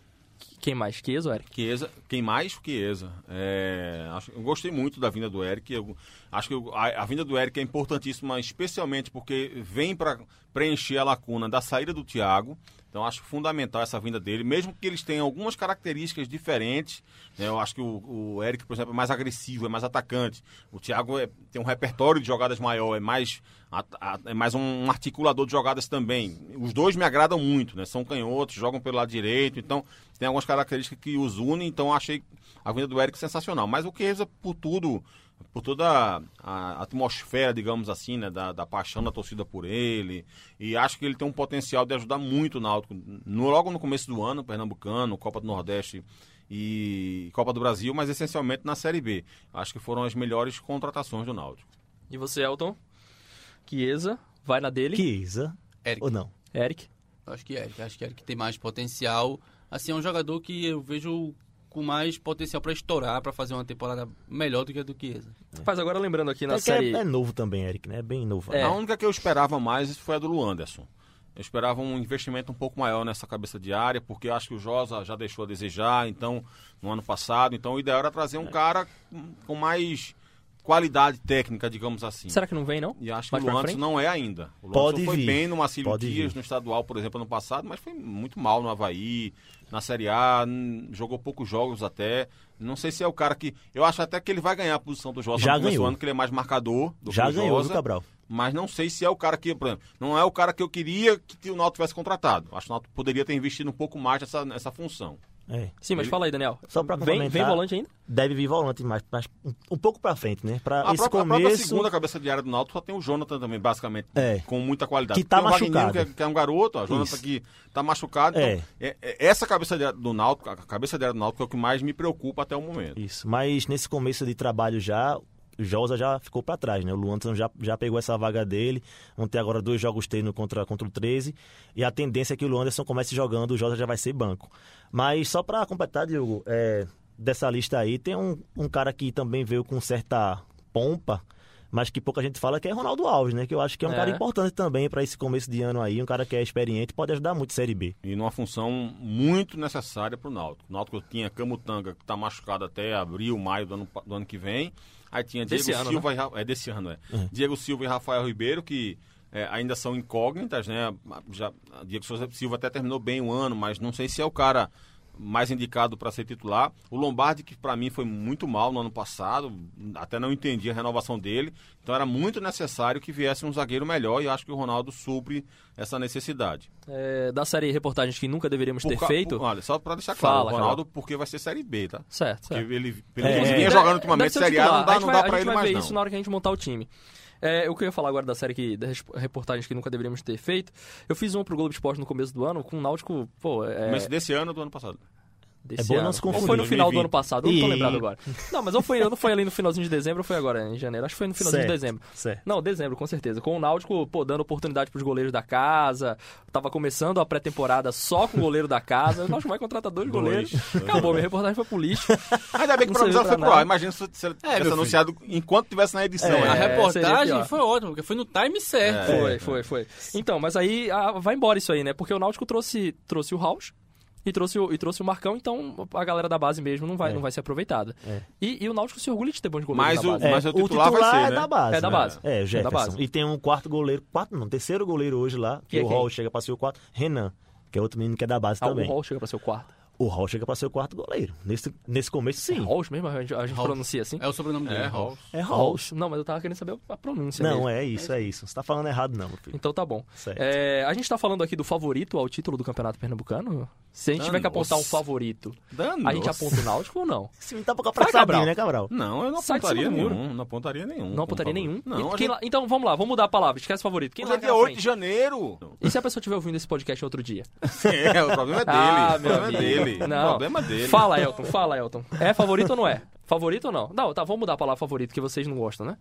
Quem mais? Chiesa ou Eric? Chiesa, quem mais? Chiesa. É, acho, eu gostei muito da vinda do Eric. Eu, acho que eu- a, a vinda do Eric é importantíssima, especialmente porque vem para preencher a lacuna da saída do Thiago. Então acho fundamental essa vinda dele, mesmo que eles tenham algumas características diferentes. né? eu acho que o, o Eric, por exemplo, é mais agressivo, é mais atacante. O Thiago é- tem um repertório de jogadas maior, é mais, a- a- é mais um articulador de jogadas também. Os dois me agradam muito, né? São canhotos, jogam pelo lado direito, então tem algumas características que os unem, então achei a vinda do Eric sensacional. Mas o Chiesa, por tudo, por toda a, atmosfera, digamos assim, né, da, da paixão da torcida por ele, e acho que ele tem um potencial de ajudar muito o Náutico, no, logo no começo do ano, Pernambucano, Copa do Nordeste e Copa do Brasil, mas essencialmente na Série B. Acho que foram as melhores contratações do Náutico. E você, Elton? Chiesa, vai na dele. Chiesa. Eric. Ou não? Eric. Acho que Eric. Acho que Eric tem mais potencial. Assim, é um jogador que eu vejo com mais potencial para estourar, para fazer uma temporada melhor do que a do Chiesa. Faz agora lembrando aqui na É, que série... é, é novo também, Eric, né? É bem novo. É. A única que eu esperava mais foi a do Luanderson. Eu esperava um investimento um pouco maior nessa cabeça de área, porque eu acho que o Josa já deixou a desejar, então, no ano passado. Então, o ideal era trazer um cara com- com mais qualidade técnica, digamos assim. Será que não vem, não? E acho que Mais o pra Luanderson não é ainda. O Pode Luanderson foi vir. bem no Marcílio Pode Dias, vir. no estadual, por exemplo, ano passado, mas foi muito mal no Havaí, na Série A, jogou poucos jogos até. Não sei se é o cara que. Eu acho até que ele vai ganhar a posição do Josa Já no começo do ganhou. ano, que ele é mais marcador do Já que o ganhou, Josa. viu, Cabral? Mas não sei se é o cara que, por exemplo, não é o cara que eu queria que o Náutico tivesse contratado. Acho que o Náutico poderia ter investido um pouco mais nessa, nessa função. É. Sim, mas Ele- fala aí, Daniel. Só pra vem, vem volante ainda? Deve vir volante mais, mais um, pouco pra frente, né? Pra A esse própria, a própria começo. segunda cabeça de área do Náutico só tem o Jonathan também, basicamente, É. com muita qualidade. Que tá tem machucado. que é, que é um garoto, ó, Jonathan Isso. que tá machucado. É. Então, é- é- essa cabeça de área do Náutico, a cabeça de área do Náutico é o que mais me preocupa até o momento. Isso, mas nesse começo de trabalho já, Josa já ficou pra trás, né? O Luanderson já, já pegou essa vaga dele. Vão ter agora dois jogos treino contra, contra o 13. E a tendência é que o Luanderson comece jogando, o Josa já vai ser banco. Mas só pra completar, Diogo, é, dessa lista aí, tem um, um cara que também veio com certa pompa, mas que pouca gente fala, que é Ronaldo Alves, né? Que eu acho que é um É. cara importante também pra esse começo de ano aí, um cara que é experiente, pode ajudar muito a Série B. E numa função muito necessária para o Náutico. O Náutico tinha Camutanga, que está machucado até abril, maio do ano, do ano que vem. Aí tinha Desse Diego ano, Silva e Ra- é desse ano, é. Diego Silva e Rafael Ribeiro que é, ainda são incógnitas, né? Já Diego Silva até terminou bem o ano, mas não sei se é o cara mais indicado para ser titular. O Lombardi que para mim foi muito mal no ano passado, até não entendi a renovação dele. Então era muito necessário que viesse um zagueiro melhor e acho que o Ronaldo supre essa necessidade. É, da série reportagens que nunca deveríamos ter Por ca- feito. por- olha, só para deixar claro, Fala, o Ronaldo porque vai ser série B, tá? Certo, Porque certo. ele, É, que é. vinha jogando Deve ultimamente Série A, não dá, a gente não vai, dá a gente ele vai mais ver não. isso na hora que a gente montar o time. É, eu ia falar agora da série que, das reportagens que nunca deveríamos ter feito. Eu fiz um pro Globo Esporte no começo do ano com o Náutico, pô, é, Começo desse ano ou do ano passado? Desse É bom ano. não se ou confundir. foi no final do 2020. ano passado, eu não tô lembrado agora. Não, mas ou foi, não foi ali no finalzinho de dezembro ou foi agora em janeiro. Acho que foi no finalzinho de Certo. dezembro. Certo. Não, dezembro, com certeza. Com o Náutico, pô, dando oportunidade pros goleiros da casa. Tava começando a pré-temporada só com o goleiro da casa. O Náutico vai contratar dois, goleiros. Acabou, minha reportagem foi pro lixo. Ainda bem que Não o serviu foi pro ar. Imagina se, tivesse filho. anunciado enquanto tivesse na edição. É, a reportagem foi ótima, porque foi no time certo. É. Foi, foi, foi. Então, mas aí ah, vai embora isso aí, né? Porque o Náutico trouxe, trouxe o Raus e trouxe o, e trouxe o Marcão, então a galera da base mesmo não vai, É. não vai ser aproveitada. É. E, e o Náutico se orgulha de ter bons goleiros Mas na o- base. É, Mas o o titular titular, vai ser, é né? da base. É da né? base. É, o É da Jefferson. base. E tem um quarto goleiro, quarto não, terceiro goleiro hoje lá, que Que é o quem? Hall chega pra ser o quarto, Renan, que é outro menino que é da base Ah, o também. Hall chega pra ser o quarto. O Hall chega pra ser o quarto goleiro. Nesse, nesse começo, sim. Halls mesmo? A gente, a gente Halls. pronuncia assim? É o sobrenome dele. É, Hall. Rolls. É Hall. Halls. Não, mas eu tava querendo saber a pronúncia Não, mesmo. é isso, é isso. Você tá falando errado não, meu filho. Então tá bom. Certo. É, a gente tá falando aqui do favorito ao título do Campeonato Pernambucano? Se a gente tiver que apontar um favorito, Dano. a gente aponta o Náutico ou não? Esse menino tá pouco Vai, Cabral. né, Cabral? Não, eu não Sai apontaria nenhum. Não apontaria nenhum. Não apontaria nenhum? Não, gente- la- Então vamos lá, vamos mudar a palavra. Esquece o favorito. Quem Hoje é dia na 8 frente? de janeiro. E se a pessoa estiver ouvindo esse podcast outro dia? É, o problema é dele. Ah, o meu problema é amigo. Dele. Não. O problema dele. Fala, Elton, fala, Elton. É favorito ou não é? Favorito ou não? Não, tá, vamos mudar a palavra favorito, que vocês não gostam, né?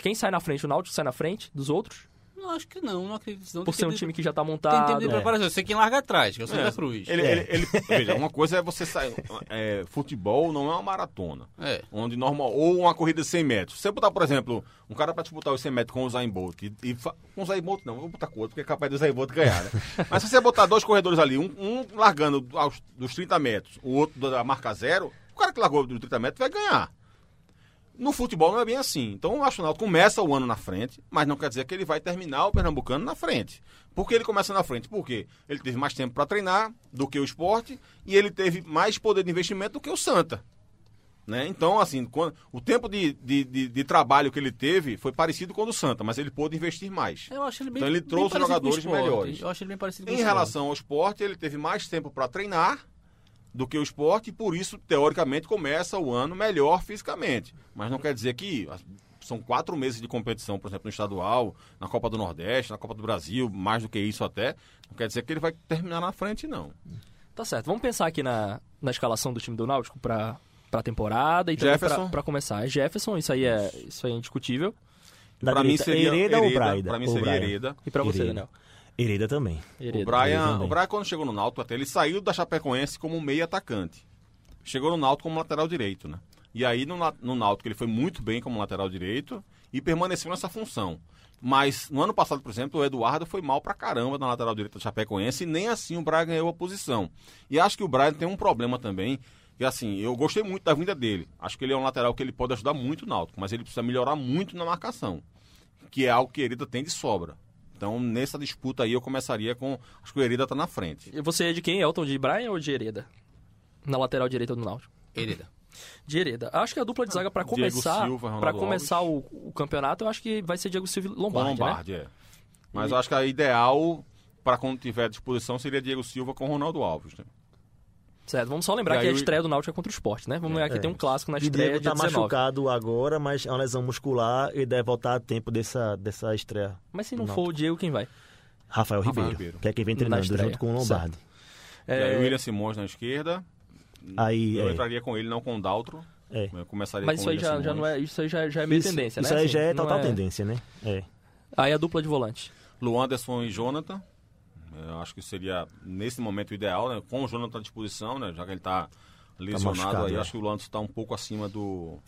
Quem sai na frente? O Náutico sai na frente dos outros? Não, acho que não, não acredito. Não. Por Tem ser um time que já tá Tem montado. tempo de É. preparação. Eu sei quem larga atrás, que é o Santa É, Cruz. Ele, É. ele, ele- veja, uma coisa é você sair. é, futebol não é uma maratona. É. Onde normal, ou uma corrida de 100 metros. Se você botar, por exemplo, um cara pra disputar os 100 metros com o Zayn Bolt, e, e fa- com o Zayn Bolt não, vou botar com outro, porque é capaz do Zayn Bolt ganhar, né? Mas se você botar dois corredores ali, um, um largando aos, dos 30 metros, o outro da marca zero, o cara que largou dos 30 metros vai ganhar. No futebol não é bem assim. Então o astronauta começa o ano na frente, mas não quer dizer que ele vai terminar o Pernambucano na frente. Por que ele começa na frente? Porque ele teve mais tempo para treinar do que o esporte e ele teve mais poder de investimento do que o Santa. Né? Então, assim, quando- o tempo de, de, de- de trabalho que ele teve foi parecido com o do Santa, mas ele pôde investir mais. Eu acho ele bem Então ele trouxe jogadores melhores. Eu acho ele bem parecido com Em relação ao esporte, ele teve mais tempo para treinar do que o esporte e por isso, teoricamente, começa o ano melhor fisicamente. Mas não quer dizer que são quatro meses de competição, por exemplo, no estadual, na Copa do Nordeste, na Copa do Brasil, mais do que isso até. Não quer dizer que ele vai terminar na frente, não. Tá certo. Vamos pensar aqui na, na escalação do time do Náutico pra, pra temporada e também Jefferson. pra, pra começar. É Jefferson, isso aí é, isso aí é indiscutível. Para mim seria Hereda ou Braida? Para mim seria? Hereda. E pra você. Daniel? Hereda também. Hereda. O Brian, também. o Brian, quando chegou no Náutico, até ele saiu da Chapecoense como meio atacante. Chegou no Náutico como lateral direito, né? E aí no, no Náutico ele foi muito bem como lateral direito e permaneceu nessa função. Mas no ano passado, por exemplo, o Eduardo foi mal pra caramba na lateral direita da Chapecoense e nem assim o Brian ganhou a posição. E acho que o Brian tem um problema também, que assim, eu gostei muito da vinda dele. Acho que ele é um lateral que ele pode ajudar muito o Náutico, mas ele precisa melhorar muito na marcação, que é algo que Hereda tem de sobra. Então, nessa disputa aí, eu começaria com. Acho que o Hereda tá na frente. E você é de quem? Elton? De Brian ou de Hereda? Na lateral direita do Náutico. Hereda. De Hereda. Acho que a dupla de zaga Diego começar, pra começar o, o campeonato, eu acho que vai ser Diego Silva e Com Lombardi, né? Lombardi, é. Mas E- eu acho que a ideal, para quando tiver disposição, seria Diego Silva com Ronaldo Alves. Né? Certo, vamos só lembrar E que aí a estreia do Náutico é contra o esporte, né? Vamos lembrar que É. tem um clássico na O estreia Diego tá 19. machucado agora, mas é uma lesão muscular e deve voltar a tempo dessa, dessa estreia. Mas se não for o Diego, quem vai? Rafael, Rafael Ribeiro, que é quem vem Na treinando junto com o Lombardi. E aí É, o William Simões na esquerda. Aí, eu é. entraria com ele, não com o Daltro. É. Eu começaria Mas com isso aí o já, já não é, isso aí já, já é meio isso, tendência, isso né? aí Assim, já é total tendência, né? É. Aí a dupla de volante. Luanderson e Jonathan. Eu acho que seria, nesse momento, ideal, né? Com o Jonathan à disposição, né? Já que ele está lesionado machucado, aí, é. acho que o Luanderson está um pouco acima do,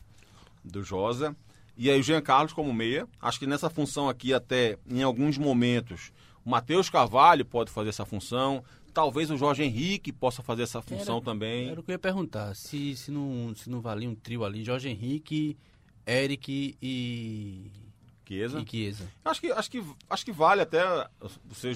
do Josa. E aí o Jean Carlos como meia. Acho que nessa função aqui, até em alguns momentos, o Matheus Carvalho pode fazer essa função. Talvez o Jorge Henrique possa fazer essa função também. Era o que eu ia perguntar. Se, se, não, se não valia um trio ali, Jorge Henrique, Eric e. Chiesa. e Chiesa. Acho que, acho, que, acho que vale até. Você,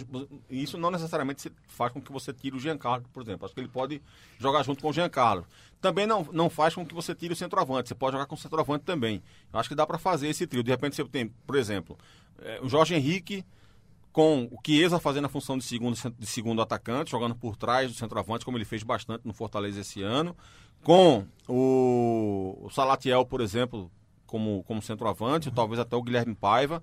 isso não necessariamente se- faz com que você tire o Giancarlo, por exemplo. Acho que ele pode jogar junto com o Giancarlo. Também não, não faz com que você tire o centroavante. Você pode jogar com o centroavante também. Acho que dá para fazer esse trio. De repente você tem, por exemplo, eh, o Jorge Henrique com o Chiesa fazendo a função de segundo, de segundo atacante, jogando por trás do centroavante, como ele fez bastante no Fortaleza esse ano. Com o, o Salatiel, por exemplo, como, como centroavante, ou talvez até o Guilherme Paiva.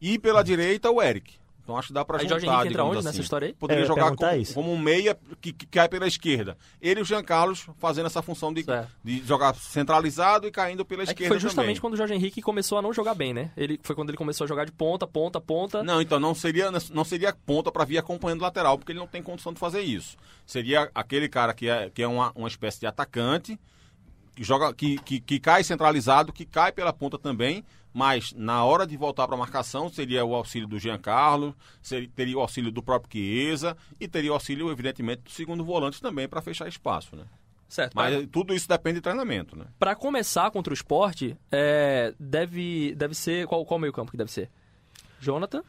E pela direita, o Eric. Então acho que dá para Aí juntar, Jorge Henrique entra onde assim. nessa história aí? Poderia É, jogar como, isso. como um meia que, que cai pela esquerda. Ele e o Jean Carlos fazendo essa função de, Certo. de jogar centralizado e caindo pela É que esquerda foi justamente também. quando o Jorge Henrique começou a não jogar bem, né? Ele, foi quando ele começou a jogar de ponta, ponta, ponta. Não, então não seria, não seria ponta para vir acompanhando o lateral, porque ele não tem condição de fazer isso. Seria aquele cara que é, que é uma, uma espécie de atacante, que, joga, que, que, que cai centralizado, que cai pela ponta também, mas na hora de voltar para a marcação seria o auxílio do Giancarlo, seria, teria o auxílio do próprio Chiesa e teria o auxílio, evidentemente, do segundo volante também para fechar espaço, né? Certo. Mas tudo isso depende de treinamento, né? Pra começar contra o esporte, é, deve, deve ser. Qual, qual meio campo que deve ser? Jonathan,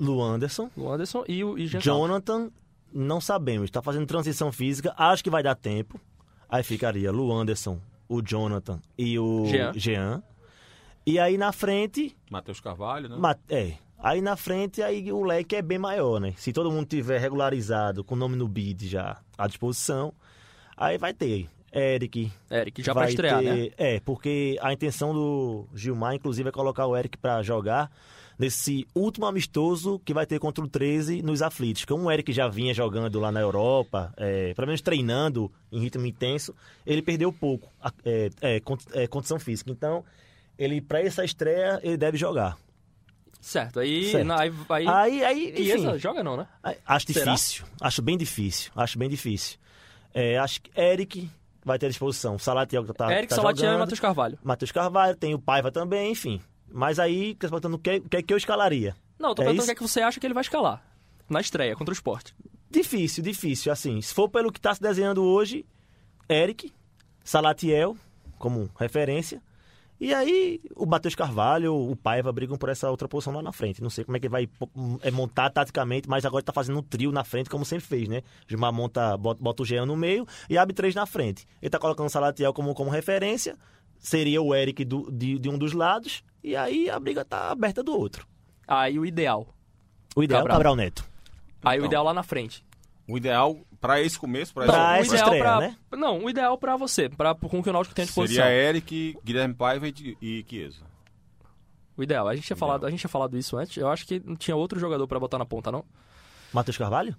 Lu Anderson. o Anderson e o e Jean Carlos. Jonathan, não sabemos. Está fazendo transição física. Acho que vai dar tempo. Aí ficaria Lu Anderson, o Jonathan e o Jean. Jean. E aí na frente, Matheus Carvalho, né? é. Aí na frente aí o leque é bem maior, né? Se todo mundo tiver regularizado com o nome no bid já à disposição, aí vai ter Eric, Eric, já pra vai estrear, ter- né? É, porque a intenção do Gilmar, inclusive, é colocar o Eric pra jogar nesse último amistoso que vai ter contra o 13 nos aflitos. Como o Eric já vinha jogando lá na Europa, é, pelo menos treinando em ritmo intenso, ele perdeu pouco é, é, é, condição física. Então, ele para essa estreia, ele deve jogar. Certo. Aí. Certo. na- aí, aí, Aí, aí enfim, joga não, né? Acho Será? difícil. Acho bem difícil. Acho bem difícil. É, acho que Eric vai ter à disposição. Salatiel que tá, Eric, tá Salatiel e. Matheus Carvalho. Matheus Carvalho, tem o Paiva também, enfim. Mas aí, você perguntando o que, o que é que eu escalaria? Não, eu tô É perguntando o que é que você acha que ele vai escalar. Na estreia, contra o esporte. Difícil, difícil. Assim, se for pelo que tá se desenhando hoje, Eric, Salatiel, como referência. E aí, o Matheus Carvalho, o Paiva brigam por essa outra posição lá na frente. Não sei como é que vai é, montar taticamente, mas agora tá fazendo um trio na frente, como sempre fez, né? Gilmar monta, bota, bota o Jean no meio e abre três na frente. Ele tá colocando o Salatiel como, como referência, seria o Eric do- de, de um dos lados, e aí a briga tá aberta do outro. Aí o ideal. O ideal é o Cabral. Cabral Neto. Aí o Então. ideal lá na frente. O ideal para esse começo, para o essa ideal estreia, pra, né? Não, o ideal pra você, pra, com o que o Náutico tem à disposição. seria Eric, Guilherme Paiva e, Chiesa. O ideal. A gente, tinha falado, a gente tinha falado isso antes. Eu acho que não tinha outro jogador pra botar na ponta, não. Matheus Carvalho?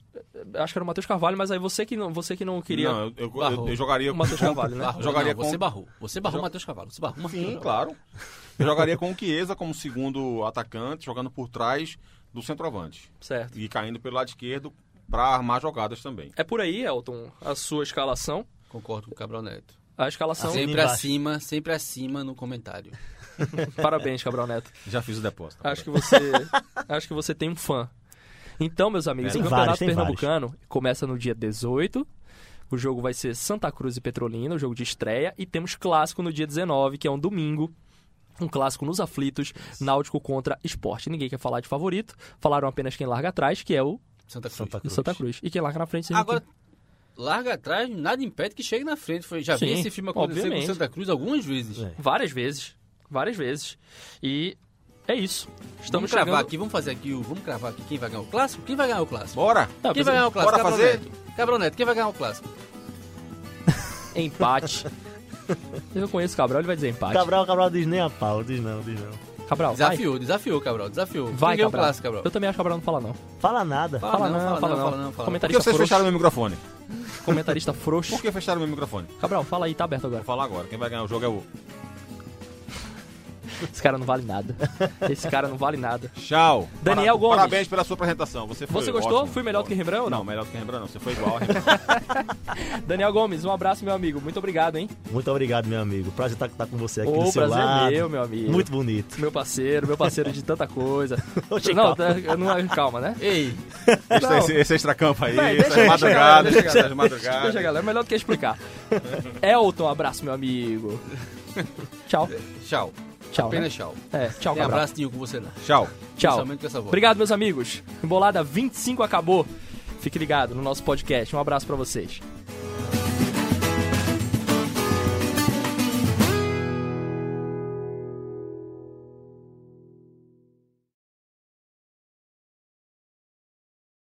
Acho que era o Matheus Carvalho, mas aí você que não, você que não queria. Não, eu, eu, Barrou. eu- eu jogaria O Matheus Carvalho, né? Barrou, jogaria não, você com- barrou. Você barrou o Matheus Carvalho. Você barrou Sim, Carvalho. claro. Eu jogaria com o Chiesa como segundo atacante, jogando por trás do centroavante. Certo. E caindo pelo lado esquerdo para armar jogadas também. É por aí, Elton, a sua escalação. Concordo com o Cabral Neto. A escalação. Assim, Sempre acima, sempre acima no comentário. Parabéns, Cabral Neto. Já fiz o depósito. Acho que você. acho que você tem um fã. Então, meus amigos, Tem o vários, Campeonato tem Pernambucano começa no dia 18. O jogo vai ser Santa Cruz e Petrolina, o jogo de estreia. E temos clássico no dia 19, que é um domingo. Um clássico nos aflitos, Náutico contra Esporte. Ninguém quer falar de favorito. Falaram apenas quem larga atrás, que é o Santa Cruz. Santa o Santa Cruz. E quem larga na frente... Agora, larga atrás, nada impede que chegue na frente. Já vi Sim, esse filme acontecer obviamente. com Santa Cruz algumas vezes. É. Várias vezes. Várias vezes. E é isso. Estamos Vamos cravar chegando... aqui, vamos fazer aqui o. Vamos cravar aqui quem vai ganhar o clássico? Quem vai ganhar o clássico? Bora! Tá, Quem vai ganhar o clássico? Bora Cabral fazer? Neto. Cabral Neto, quem vai ganhar o clássico? Empate. Eu conheço o Cabral, ele vai dizer empate. Cabral, Cabral diz nem a pau, diz não, diz não. Cabral, vai. Desafiou, desafiou, Cabral, desafiou. Vai, o Cabral. clássico, Cabral? Eu também acho que o Cabral não fala não. Fala nada. Fala, Fala não, não, fala, fala não, não. fala não, fala não. Por que Comentarista vocês frouxo. fecharam meu microfone? Comentarista frouxo. Por que fecharam meu microfone? Cabral, fala aí, tá aberto agora. Vou falar agora. Quem vai ganhar o jogo é o. Esse cara não vale nada. Esse cara não vale nada. Tchau. Daniel Para- Gomes. Parabéns pela sua apresentação. Você foi Você gostou? ótimo. Fui melhor do que Rembrandt não? Não, melhor do que Rembrandt não. Você foi igual. a Rembrandt. Daniel Gomes, um abraço, meu amigo. Muito obrigado, hein? Muito obrado, meu amigo. Prazer estar, estar com você aqui Ô, do seu prazer lado. meu, meu amigo. Muito bonito. Meu parceiro, meu parceiro de tanta coisa. Oxe, não, calma. tá- não, calma, né? Ei, Esse, esse, esse extracampo aí, Vai, essas deixa- deixa a madrugadas, galera, deixa galera. galera, melhor do que explicar. Elton, um abraço, meu amigo. Tchau. tchau. Tchau. né? Apenas tchau. É, tchau, Tem Cabral. abraço nenhum com você, não. Tchau. Tchau. Voz. Obrigado, meus amigos. Embolada 25 acabou. Fique ligado no nosso podcast. Um abraço pra vocês.